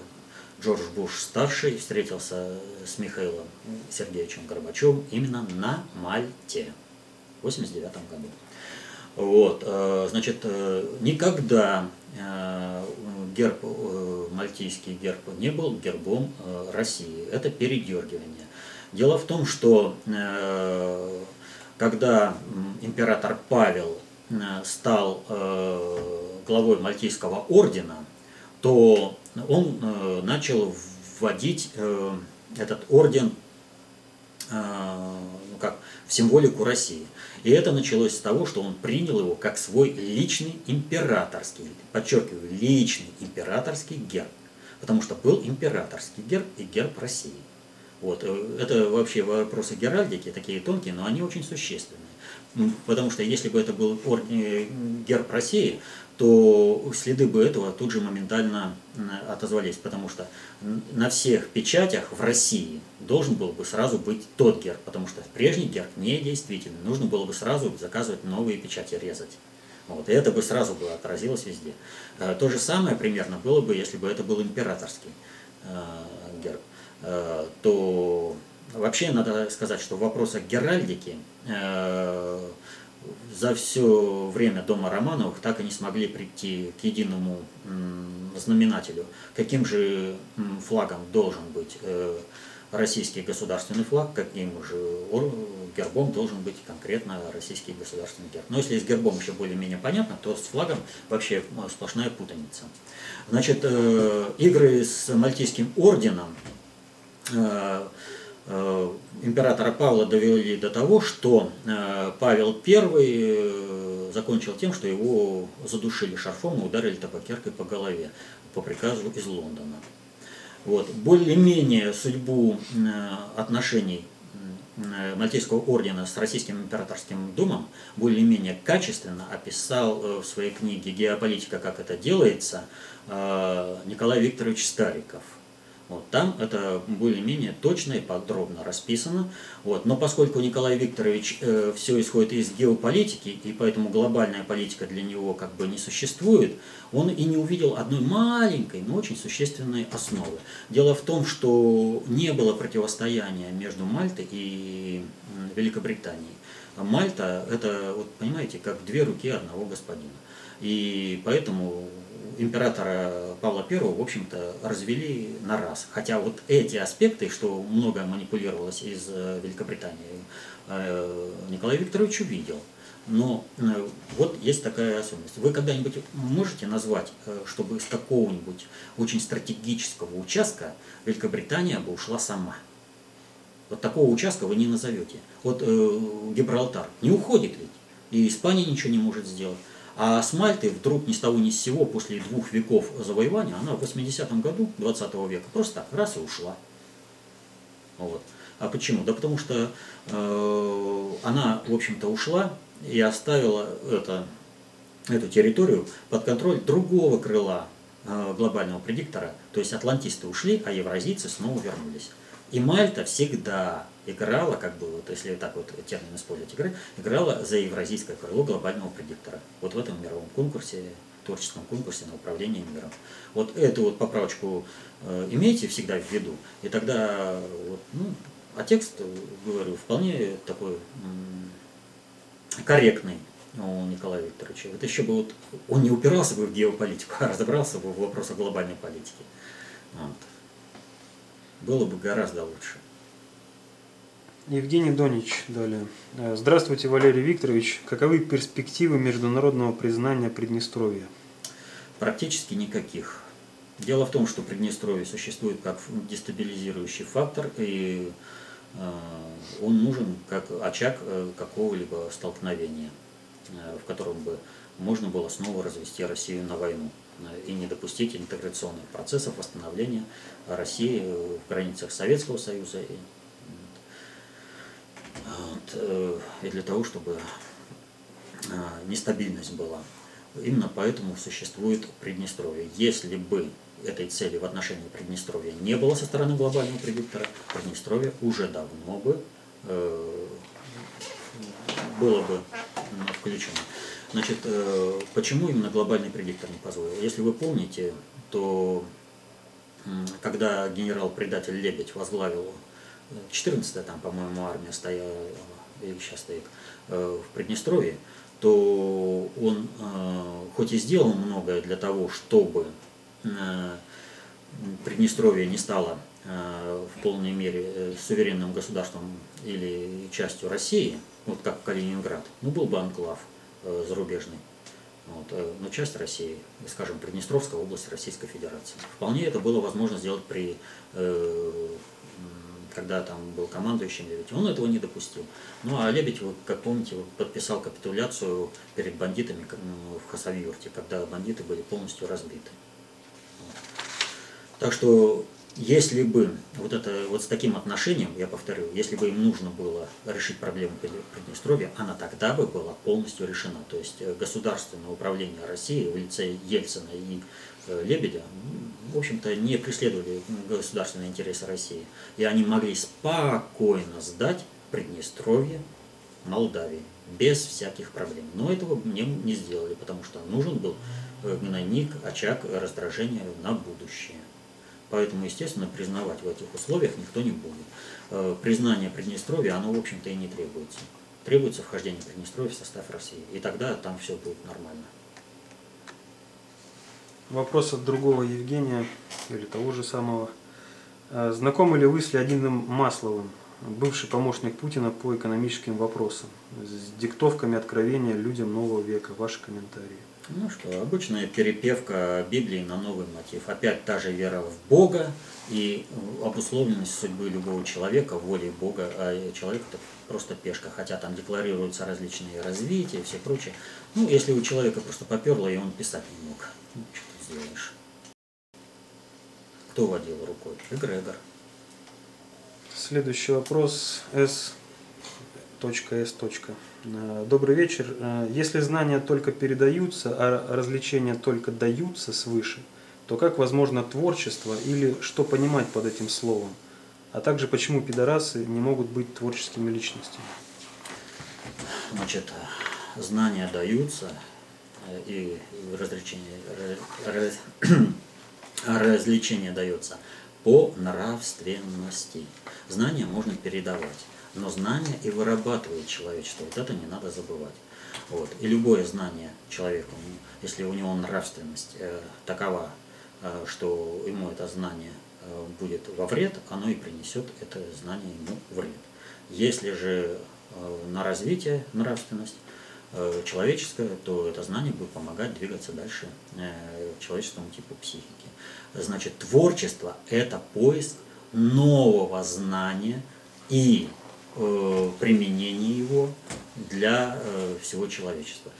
Джордж Буш старший встретился с Михаилом Сергеевичем Горбачевым именно на Мальте в 1989 году. Вот, э, значит, э, никогда э, герб, мальтийский герб не был гербом России. Это передергивание. Дело в том, что когда император Павел стал главой Мальтийского ордена, то он начал вводить этот орден ну как, в символику России. И это началось с того, что он принял его как свой личный императорский, подчеркиваю, личный императорский герб. Потому что был императорский герб и герб России. Вот. Э, это вообще вопросы геральдики, такие тонкие, но они очень существенные. Потому что если бы это был э, герб России, то следы бы этого тут же моментально отозвались, потому что на всех печатях в России должен был бы сразу быть тот герб, потому что прежний герб не действительный, нужно было бы сразу заказывать новые печати резать. Вот, и это бы сразу бы отразилось везде. Э, то же самое примерно было бы, если бы это был императорский э, герб. Э, то вообще надо сказать, что в вопросах геральдики за все время дома Романовых так и не смогли прийти к единому знаменателю. Каким же флагом должен быть российский государственный флаг, каким же гербом должен быть конкретно российский государственный герб. Но если с гербом еще более-менее понятно, то с флагом вообще сплошная путаница. Значит, э, игры с Мальтийским орденом э, э, императора Павла довели до того, что Павел I закончил тем, что его задушили шарфом и ударили табакеркой по голове по приказу из Лондона. Вот. Более-менее судьбу отношений Мальтийского ордена с Российским императорским домом более-менее качественно описал э, в своей книге «Геополитика. Как это делается» э, Николай Викторович Стариков. Вот, там это более-менее точно и подробно расписано. Вот, но поскольку Николай Викторович э, все исходит из геополитики, и поэтому глобальная политика для него как бы не существует, он и не увидел одной маленькой, но очень существенной основы. Дело в том, что не было противостояния между Мальтой и Великобританией. Мальта – это, вот, понимаете, как две руки одного господина. И поэтому императора Павла I, в общем-то, развели на раз. Хотя вот эти аспекты, что много манипулировалось из э, Великобритании, э, Николай Викторович увидел. Но э, вот есть такая особенность. Вы когда-нибудь можете назвать, чтобы с какого-нибудь очень стратегического участка Великобритания бы ушла сама? Вот такого участка вы не назовете. Вот э, Гибралтар не уходит ведь, и Испания ничего не может сделать. А с Мальты вдруг ни с того ни с сего, после двух веков завоевания, она в 80-м году 20 века просто так раз и ушла. Вот. А почему? Да потому что э, она, в общем-то, ушла и оставила это, эту территорию под контроль другого крыла э, глобального предиктора. То есть атлантисты ушли, а евразийцы снова вернулись. И Мальта всегда играла, как бы, вот если так вот термин использовать, игры, играла за евразийское крыло глобального предиктора. Вот в этом мировом конкурсе, творческом конкурсе на управление миром. Вот эту вот поправочку э, имейте всегда в виду, и тогда, вот, ну, а текст, говорю, вполне такой корректный у Николая Викторовича. Это еще бы вот, он не упирался бы в геополитику, а разобрался бы в вопросах глобальной политики. Вот. Было бы гораздо лучше. Евгений Донич далее. Э, здравствуйте, Валерий Викторович. Каковы перспективы международного признания Приднестровья? Практически никаких. Дело в том, что Приднестровье существует как дестабилизирующий фактор, и э, он нужен как очаг э, какого-либо столкновения, в котором бы можно было снова развести Россию на войну и не допустить интеграционных процессов восстановления России в границах Советского Союза вот, э, и для того, чтобы а, нестабильность была. Именно поэтому существует Приднестровье. Если бы этой цели в отношении Приднестровья не было со стороны глобального предиктора, Приднестровье уже давно бы э, было бы включено. Значит, э, почему именно глобальный предиктор не позволил? Если вы помните, то когда генерал-предатель Лебедь возглавил 14-я там, по-моему, армия стояла, или сейчас стоит, э, в Приднестровье, то он э, хоть и сделал многое для того, чтобы э, Приднестровье не стало в полной мере суверенным государством или частью России, вот как Калининград, ну был бы анклав зарубежный. Вот, э, но часть России, скажем, Приднестровская область Российской Федерации. Вполне это было возможно сделать при э, когда там был командующим Лебедев, он этого не допустил. Ну а Лебедев, как помните, подписал капитуляцию перед бандитами ну, в Хасавюрте, когда бандиты были полностью разбиты. Так что если бы вот это вот с таким отношением, я повторю, если бы им нужно было решить проблему Приднестровья, она тогда бы была полностью решена. То есть э, государственное управление России в лице Ельцина и Лебедя, в общем-то, не преследовали государственные интересы России. И они могли спокойно сдать Приднестровье Молдавии без всяких проблем. Но этого мне не сделали, потому что нужен был э, гнойник, очаг раздражения на будущее. Поэтому, естественно, признавать в этих условиях никто не будет. Э, признание Приднестровья, оно, в общем-то, и не требуется. Требуется вхождение Приднестровья в состав России. И тогда там все будет нормально. Вопрос от другого Евгения, или того же самого. Э, знакомы ли вы с Леонидом Масловым, бывший помощник Путина по экономическим вопросам, с диктовками откровения людям нового века? Ваши комментарии. Ну что, обычная перепевка Библии на новый мотив. Опять та же вера в Бога и обусловленность судьбы любого человека, волей Бога, а человек это просто пешка, хотя там декларируются различные развития и все прочее. Ну, если у человека просто поперло, и он писать не мог, ну, сделаешь? Кто водил рукой? Эгрегор. Следующий вопрос. S. S. Э, добрый вечер. Э, если знания только передаются, а развлечения только даются свыше, то как возможно творчество или что понимать под этим словом? А также почему пидорасы не могут быть творческими личностями? Значит, знания даются и развлечения, развлечения дается по нравственности. Знания можно передавать но знание и вырабатывает человечество. Вот это не надо забывать. Вот. И любое знание человека, если у него нравственность э, такова, э, что ему это знание э, будет во вред, оно и принесет это знание ему вред. Если же э, на развитие нравственность человеческое, то это знание будет помогать двигаться дальше э, человеческому типу психики. Значит, творчество – это поиск нового знания и Э, применение его для э, всего человечества.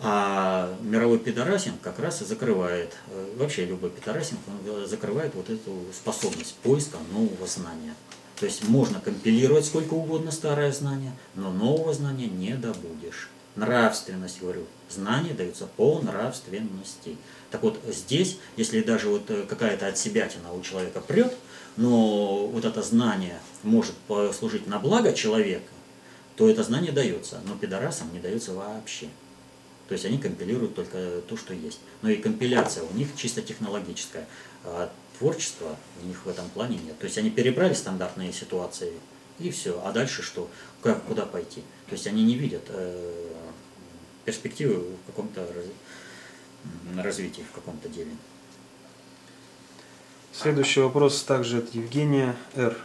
А мировой пидорасинг как раз и закрывает, э, вообще любой пидорасинг, он закрывает вот эту способность поиска нового знания. То есть можно компилировать сколько угодно старое знание, но нового знания не добудешь. Нравственность, говорю, знание дается по нравственности. Так вот здесь, если даже вот какая-то от себя у человека прет, но вот это знание может послужить на благо человека, то это знание дается, но пидорасам не дается вообще. То есть они компилируют только то, что есть. Но и компиляция у них чисто технологическая, а творчества у них в этом плане нет. То есть они перебрали стандартные ситуации и все. А дальше что? Как, куда пойти? То есть они не видят э, перспективы в каком-то развитии, в каком-то деле. Следующий вопрос также от Евгения Р.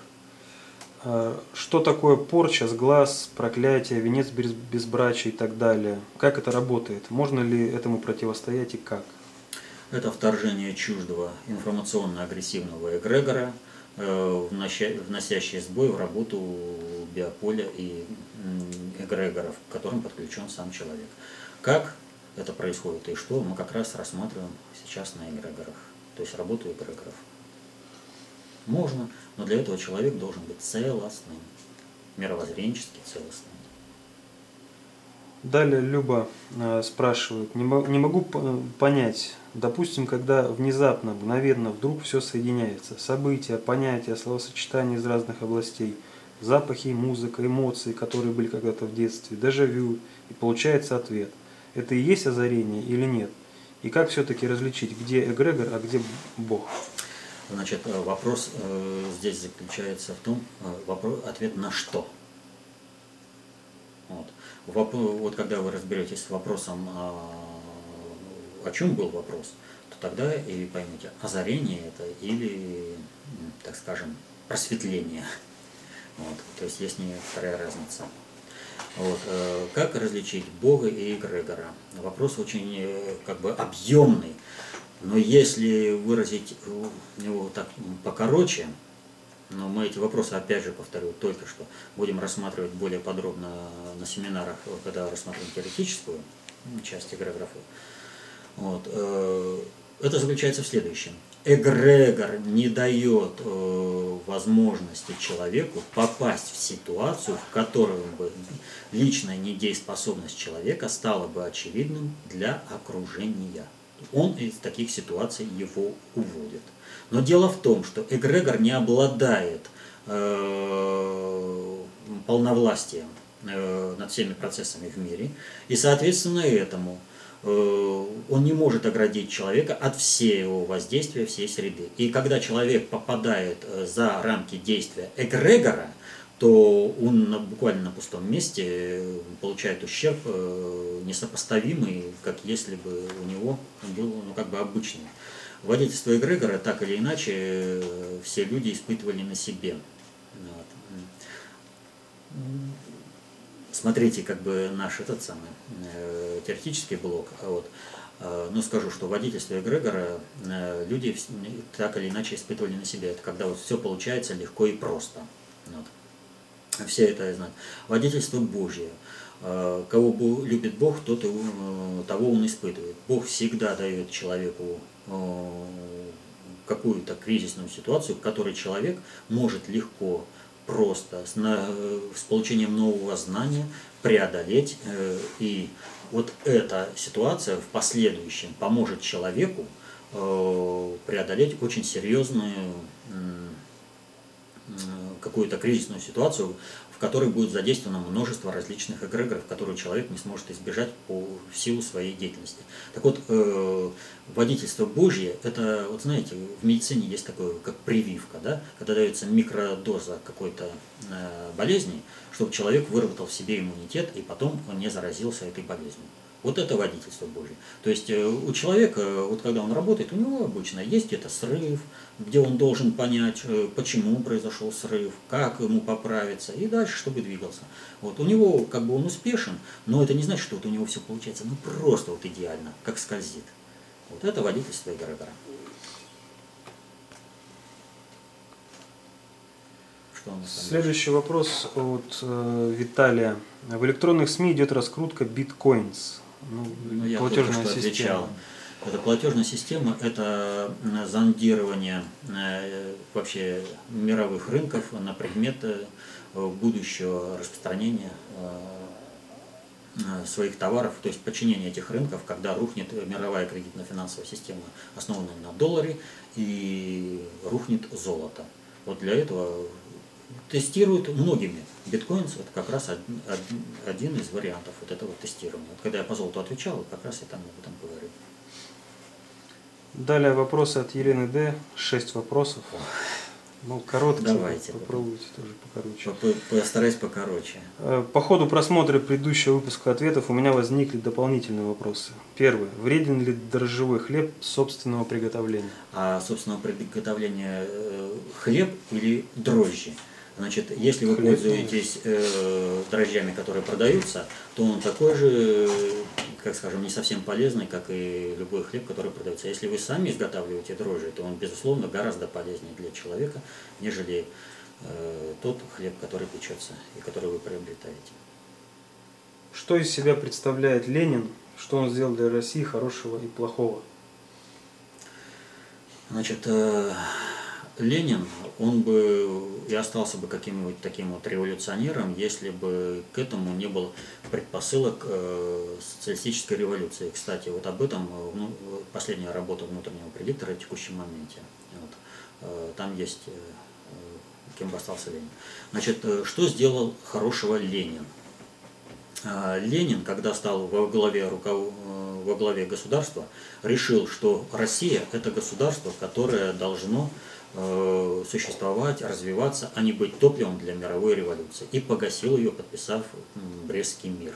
А, что такое порча, сглаз, проклятие, венец безбрачия и так далее? Как это работает? Можно ли этому противостоять и как? Это вторжение чуждого информационно-агрессивного эгрегора, э, вносящий сбой в работу биополя и эгрегоров, к которым подключен сам человек. Как это происходит и что, мы как раз рассматриваем сейчас на эгрегорах, то есть работу эгрегоров. Можно, но для этого человек должен быть целостным, мировоззренчески целостным. Далее Люба э, спрашивает, не могу понять, допустим, когда внезапно, мгновенно, вдруг все соединяется, события, понятия, словосочетания из разных областей, запахи, музыка, эмоции, которые были когда-то в детстве, дежавю, и получается ответ. Это и есть озарение или нет? И как все-таки различить, где эгрегор, а где Бог? Значит, э, вопрос э, здесь заключается в том, э, вопрос, ответ на что. Вот. Вопрос, вот когда вы разберетесь с вопросом, а, о чем был вопрос, то тогда и поймете, озарение это или, так скажем, просветление. Вот. То есть есть некоторая разница. Вот. Э, как различить Бога и эгрегора? Вопрос очень э, как бы объемный, но если выразить его так покороче, но мы эти вопросы, опять же, повторю, только что будем рассматривать более подробно на семинарах, когда рассматриваем теоретическую часть эгреграфа. Вот. Э, это заключается в следующем. Эгрегор не дает э, возможности человеку попасть в ситуацию, в которой бы личная недееспособность человека стала бы очевидным для окружения. Он из таких ситуаций его уводит. Но дело в том, что эгрегор не обладает э, полновластием э, над всеми процессами в мире, и соответственно этому он не может оградить человека от всего воздействия всей среды. И когда человек попадает э, за рамки действия эгрегора, то он на, буквально на пустом месте э, получает ущерб э, несопоставимый, как если бы у него был ну, как бы обычный водительство эгрегора так или иначе э, все люди испытывали на себе. Вот. Смотрите, как бы наш этот самый э, теоретический блок. Вот. Э, ну, скажу, что водительство эгрегора э, люди так или иначе испытывали на себе. Это когда вот все получается легко и просто. Вот. Все это знают. Водительство Божье. Э, кого любит Бог, тот и, э, того он испытывает. Бог всегда дает человеку Э, какую-то кризисную ситуацию, в которой человек может легко, просто, с, на, с получением нового знания преодолеть. Э, и вот эта ситуация в последующем поможет человеку э, преодолеть очень серьезную какую-то кризисную ситуацию, в которой будет задействовано множество различных эгрегоров, которые человек не сможет избежать по силу своей деятельности. Так вот, э, водительство Божье, это, вот знаете, в медицине есть такое, как прививка, да, когда дается микродоза какой-то э, болезни, чтобы человек выработал в себе иммунитет и потом он не заразился этой болезнью. Вот это водительство Божье. То есть э, у человека, вот когда он работает, у него обычно есть где-то срыв, где он должен понять, э, почему произошел срыв, как ему поправиться, и дальше, чтобы двигался. Вот у него, как бы он успешен, но это не значит, что вот у него все получается, ну просто вот идеально, как скользит. Вот это водительство эгрегора. Следующий вопрос от э, Виталия. В электронных СМИ идет раскрутка биткоинс. Ну, ну, я платежная система. Отвечал. Это платежная система, это зондирование э, вообще мировых рынков на предмет э, будущего распространения э, своих товаров, то есть подчинение этих рынков, когда рухнет мировая кредитно-финансовая система, основанная на долларе, и рухнет золото. Вот для этого тестируют многими. Биткоин это как раз один, из вариантов вот этого тестирования. Вот когда я по золоту отвечал, как раз я там об этом говорю. Далее вопросы от Елены Д. Шесть вопросов. Ну, короткие. Давайте. Попробуйте тоже покороче. Постараюсь покороче. Э, по ходу просмотра предыдущего выпуска ответов у меня возникли дополнительные вопросы. Первый. Вреден ли дрожжевой хлеб собственного приготовления? А собственного приготовления э, хлеб или дрожжи? Значит, если вы пользуетесь э, дрожжами, которые продаются, то он такой же, как скажем, не совсем полезный, как и любой хлеб, который продается. Если вы сами изготавливаете дрожжи, то он, безусловно, гораздо полезнее для человека, нежели э, тот хлеб, который печется и который вы приобретаете. Что из себя представляет Ленин? Что он сделал для России хорошего и плохого? Значит, э, Ленин, он бы и остался бы каким-нибудь таким вот революционером, если бы к этому не было предпосылок э, социалистической революции. Кстати, вот об этом э, ну, последняя работа внутреннего предиктора в текущем моменте. Вот. Э, там есть, кем бы остался Ленин. Значит, что сделал хорошего Ленин? Ленин, когда стал во главе, руков... Во главе государства, решил, что Россия – это государство, которое должно существовать, развиваться, а не быть топливом для мировой революции. И погасил ее, подписав Брестский мир.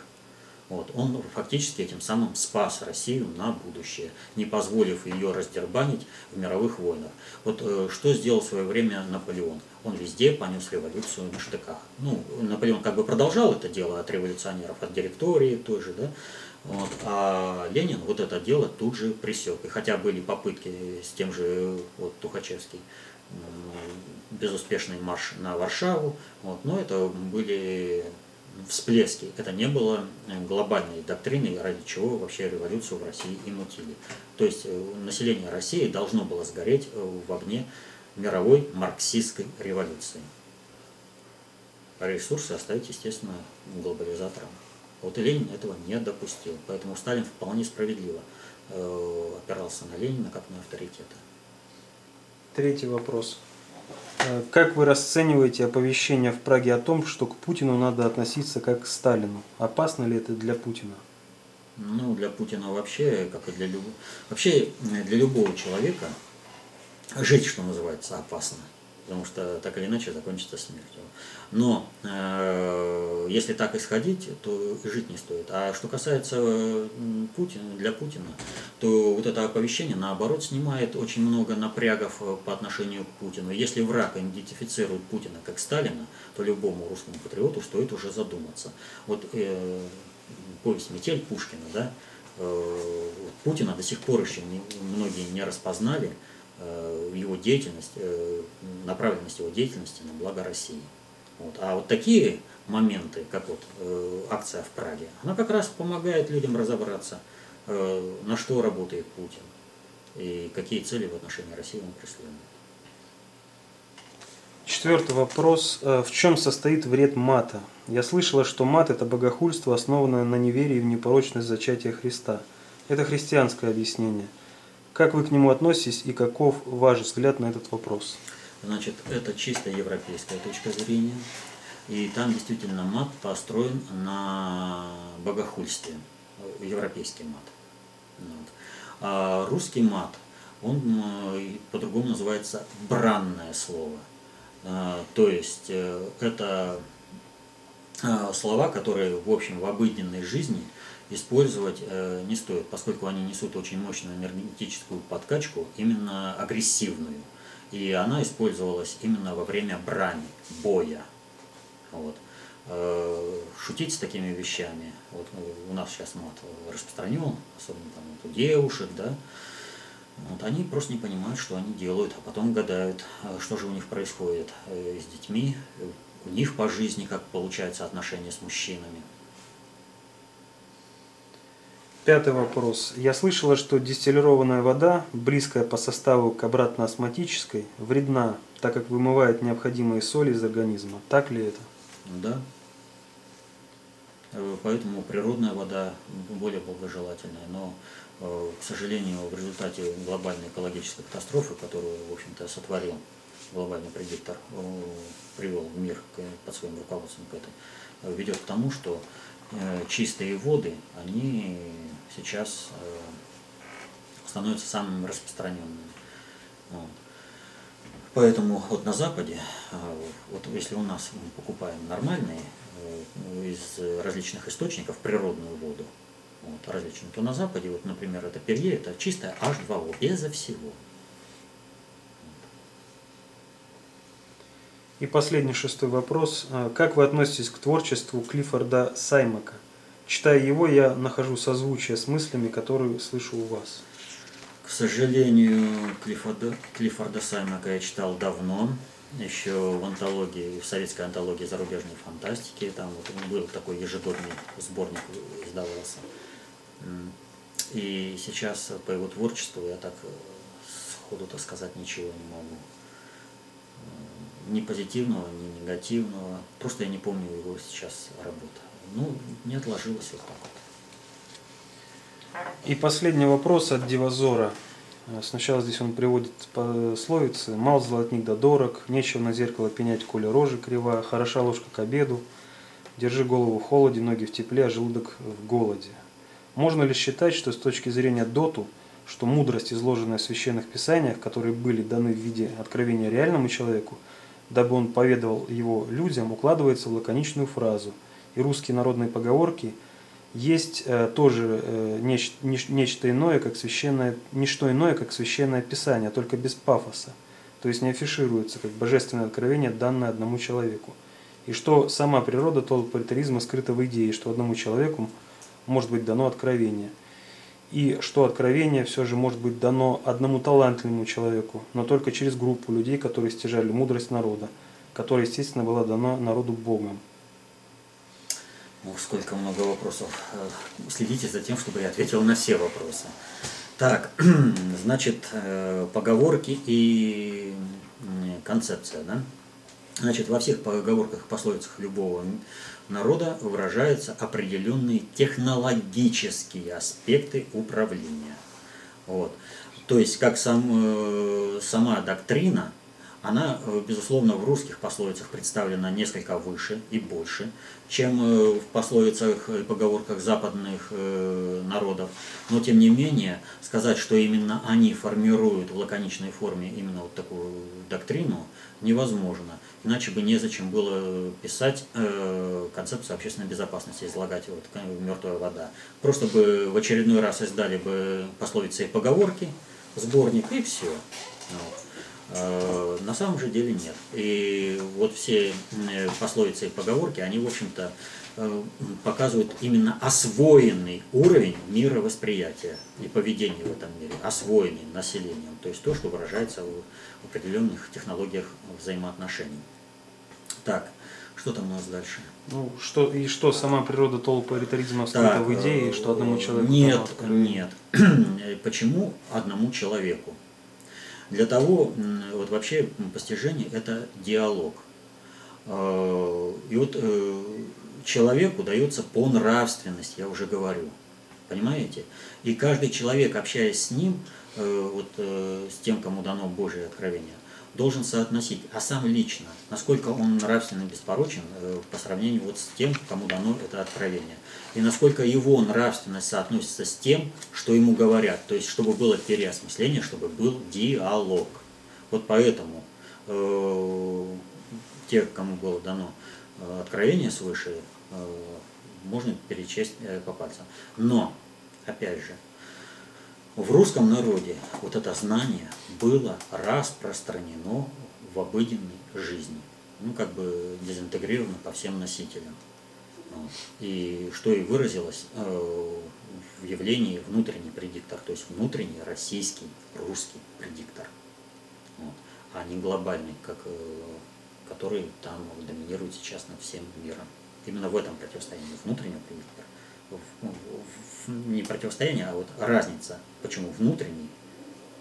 Вот. Он фактически этим самым спас Россию на будущее, не позволив ее раздербанить в мировых войнах. Вот э, что сделал в свое время Наполеон? Он везде понес революцию на штыках. Ну, Наполеон как бы продолжал это дело от революционеров, от директории той же, да, вот. А Ленин вот это дело тут же присек. И хотя были попытки с тем же вот, Тухачевский, безуспешный марш на Варшаву, вот, но это были всплески. Это не было э, глобальной доктриной, ради чего вообще революцию в России и мутили. То есть э, население России должно было сгореть э, в огне мировой марксистской революции. Ресурсы оставить, естественно, глобализаторам. Вот и Ленин этого не допустил. Поэтому Сталин вполне справедливо опирался на Ленина как на авторитета. Третий вопрос. Э, как вы расцениваете оповещение в Праге о том, что к Путину надо относиться как к Сталину? Опасно ли это для Путина? Ну, для Путина вообще, как и для любого... Вообще, для любого человека жить, что называется, опасно потому что так или иначе закончится смертью. Но э, если так исходить, то жить не стоит. А что касается Путина, для Путина, то вот это оповещение, наоборот, снимает очень много напрягов э, по отношению к Путину. Если враг идентифицирует Путина как Сталина, то любому русскому патриоту стоит уже задуматься. Вот э, повесть «Метель» Пушкина, да, э, Путина до сих пор еще многие не распознали, Э, его деятельность, э, направленность его деятельности на благо России. Вот. А вот такие моменты, как вот э, акция в Праге, она как раз помогает людям разобраться, на что работает Путин и какие цели в отношении России он преследует. Четвертый вопрос. В чем состоит вред мата? Я слышала, что мат – это богохульство, основанное на неверии в непорочность зачатия Христа. Это христианское объяснение – как вы к нему относитесь и каков ваш взгляд на этот вопрос? Значит, это чисто европейская точка зрения. И там действительно мат построен на богохульстве, европейский мат. Вот. А русский мат, он э, по-другому называется бранное слово. А, то есть э, это а, слова, которые в общем в обыденной жизни – использовать э, не стоит, поскольку они несут очень мощную энергетическую подкачку, именно агрессивную. И она использовалась именно во время брани, боя. Вот. Э, шутить с такими вещами, вот ну, у нас сейчас мат распространен, особенно там вот у девушек, да, вот, они просто не понимают, что они делают, а потом гадают, э, что же у них происходит э, с детьми, у них по жизни, как получается отношения с мужчинами. Пятый вопрос. Я слышала, что дистиллированная вода, близкая по составу к обратно-осматической, вредна, так как вымывает необходимые соли из организма. Так ли это? Да. Э, поэтому природная вода более благожелательная. Но, э, к сожалению, в результате глобальной экологической катастрофы, которую, в общем-то, сотворил глобальный предиктор, э, привел мир под своим руководством к этой, ведет к тому, что чистые воды, они сейчас э, становятся самыми распространенными. Вот. Поэтому вот на Западе, э, вот если у нас мы покупаем нормальные э, из различных источников природную воду, вот, различную, то на Западе, вот, например, это перье, это чистая H2O, безо всего. И последний шестой вопрос. Как вы относитесь к творчеству Клиффорда Саймака? Читая его, я нахожу созвучие с мыслями, которые слышу у вас. К сожалению, Клиффорда, Клиффорда Саймака я читал давно, еще в антологии, в советской антологии зарубежной фантастики, там вот был такой ежегодный сборник издавался. И сейчас по его творчеству я так сходу так сказать ничего не могу. Ни позитивного, ни негативного. Просто я не помню его сейчас работы ну, не отложилось вот так вот. И последний вопрос от Дивазора. Сначала здесь он приводит пословицы «Мал золотник да дорог», «Нечего на зеркало пенять, коли рожи крива», «Хороша ложка к обеду», «Держи голову в холоде, ноги в тепле, а желудок в голоде». Можно ли считать, что с точки зрения доту, что мудрость, изложенная в священных писаниях, которые были даны в виде откровения реальному человеку, дабы он поведал его людям, укладывается в лаконичную фразу – и русские народные поговорки есть э, тоже э, неч, неч, нечто иное, как священное, ничто иное, как священное писание, только без пафоса. То есть не афишируется как божественное откровение, данное одному человеку. И что сама природа толпаритаризма скрыта в идее, что одному человеку может быть дано откровение. И что откровение все же может быть дано одному талантливому человеку, но только через группу людей, которые стяжали мудрость народа, которая, естественно, была дана народу Богом. Ох, сколько много вопросов. Э, следите за тем, чтобы я ответил на все вопросы. Так, значит, э, поговорки и концепция, да? Значит, во всех поговорках, пословицах любого народа выражаются определенные технологические аспекты управления. Вот. То есть, как сам, э, сама доктрина, она, э, безусловно, в русских пословицах представлена несколько выше и больше, чем э, в пословицах и поговорках западных народов. Но, тем не менее, сказать, что именно они формируют в лаконичной форме именно вот такую доктрину, невозможно. Иначе бы незачем было писать концепцию общественной безопасности, излагать вот «Мертвая вода». Просто бы в очередной раз издали бы пословицы и поговорки, сборник, и все. Вот. Э, на самом же деле нет. И вот все пословицы и поговорки, они, в общем-то, э, показывают именно освоенный уровень мировосприятия и поведения в этом мире, освоенный населением, то есть то, что выражается в определенных технологиях взаимоотношений. Так, что там у нас дальше? Ну, что, и что сама природа толпаритаризма скрыта в идее, что одному э, человеку Нет, нет. Почему одному человеку? Для того, вот вообще постижение – это диалог. А, и вот э, человеку дается по нравственности, я уже говорю. Понимаете? И каждый человек, общаясь с ним, э, вот э, с тем, кому дано Божие откровение, должен соотносить, а сам лично, насколько он нравственно беспорочен э, по сравнению вот с тем, кому дано это откровение. И насколько его нравственность соотносится с тем, что ему говорят. То есть, чтобы было переосмысление, чтобы был диалог. Вот поэтому э, те, кому было дано э, откровение свыше, э, можно перечесть э, по пальцам. Но, опять же, в русском народе вот это знание было распространено в обыденной жизни, ну как бы дезинтегрировано по всем носителям. И что и выразилось э, в явлении внутренний предиктор, то есть внутренний российский, русский предиктор, а не глобальный, как, э, который там доминирует сейчас над всем миром. Именно в этом противостоянии внутреннего предиктора не противостояние, а вот разница, почему внутренний,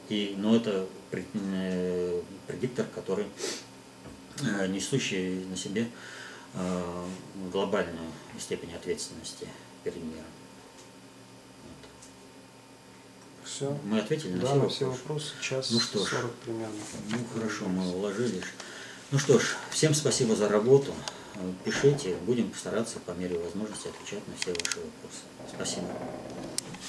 и, но это э, предиктор, который э, несущий на себе э, глобальную степень ответственности перед миром. Все. Мы ответили на да, все на вопросы. все вопросы. Час ну что ж, 40 примерно. Ну хорошо, мы уложились. Ну что ж, всем спасибо за работу. Пишите, будем стараться по мере возможности отвечать на все ваши вопросы. Спасибо.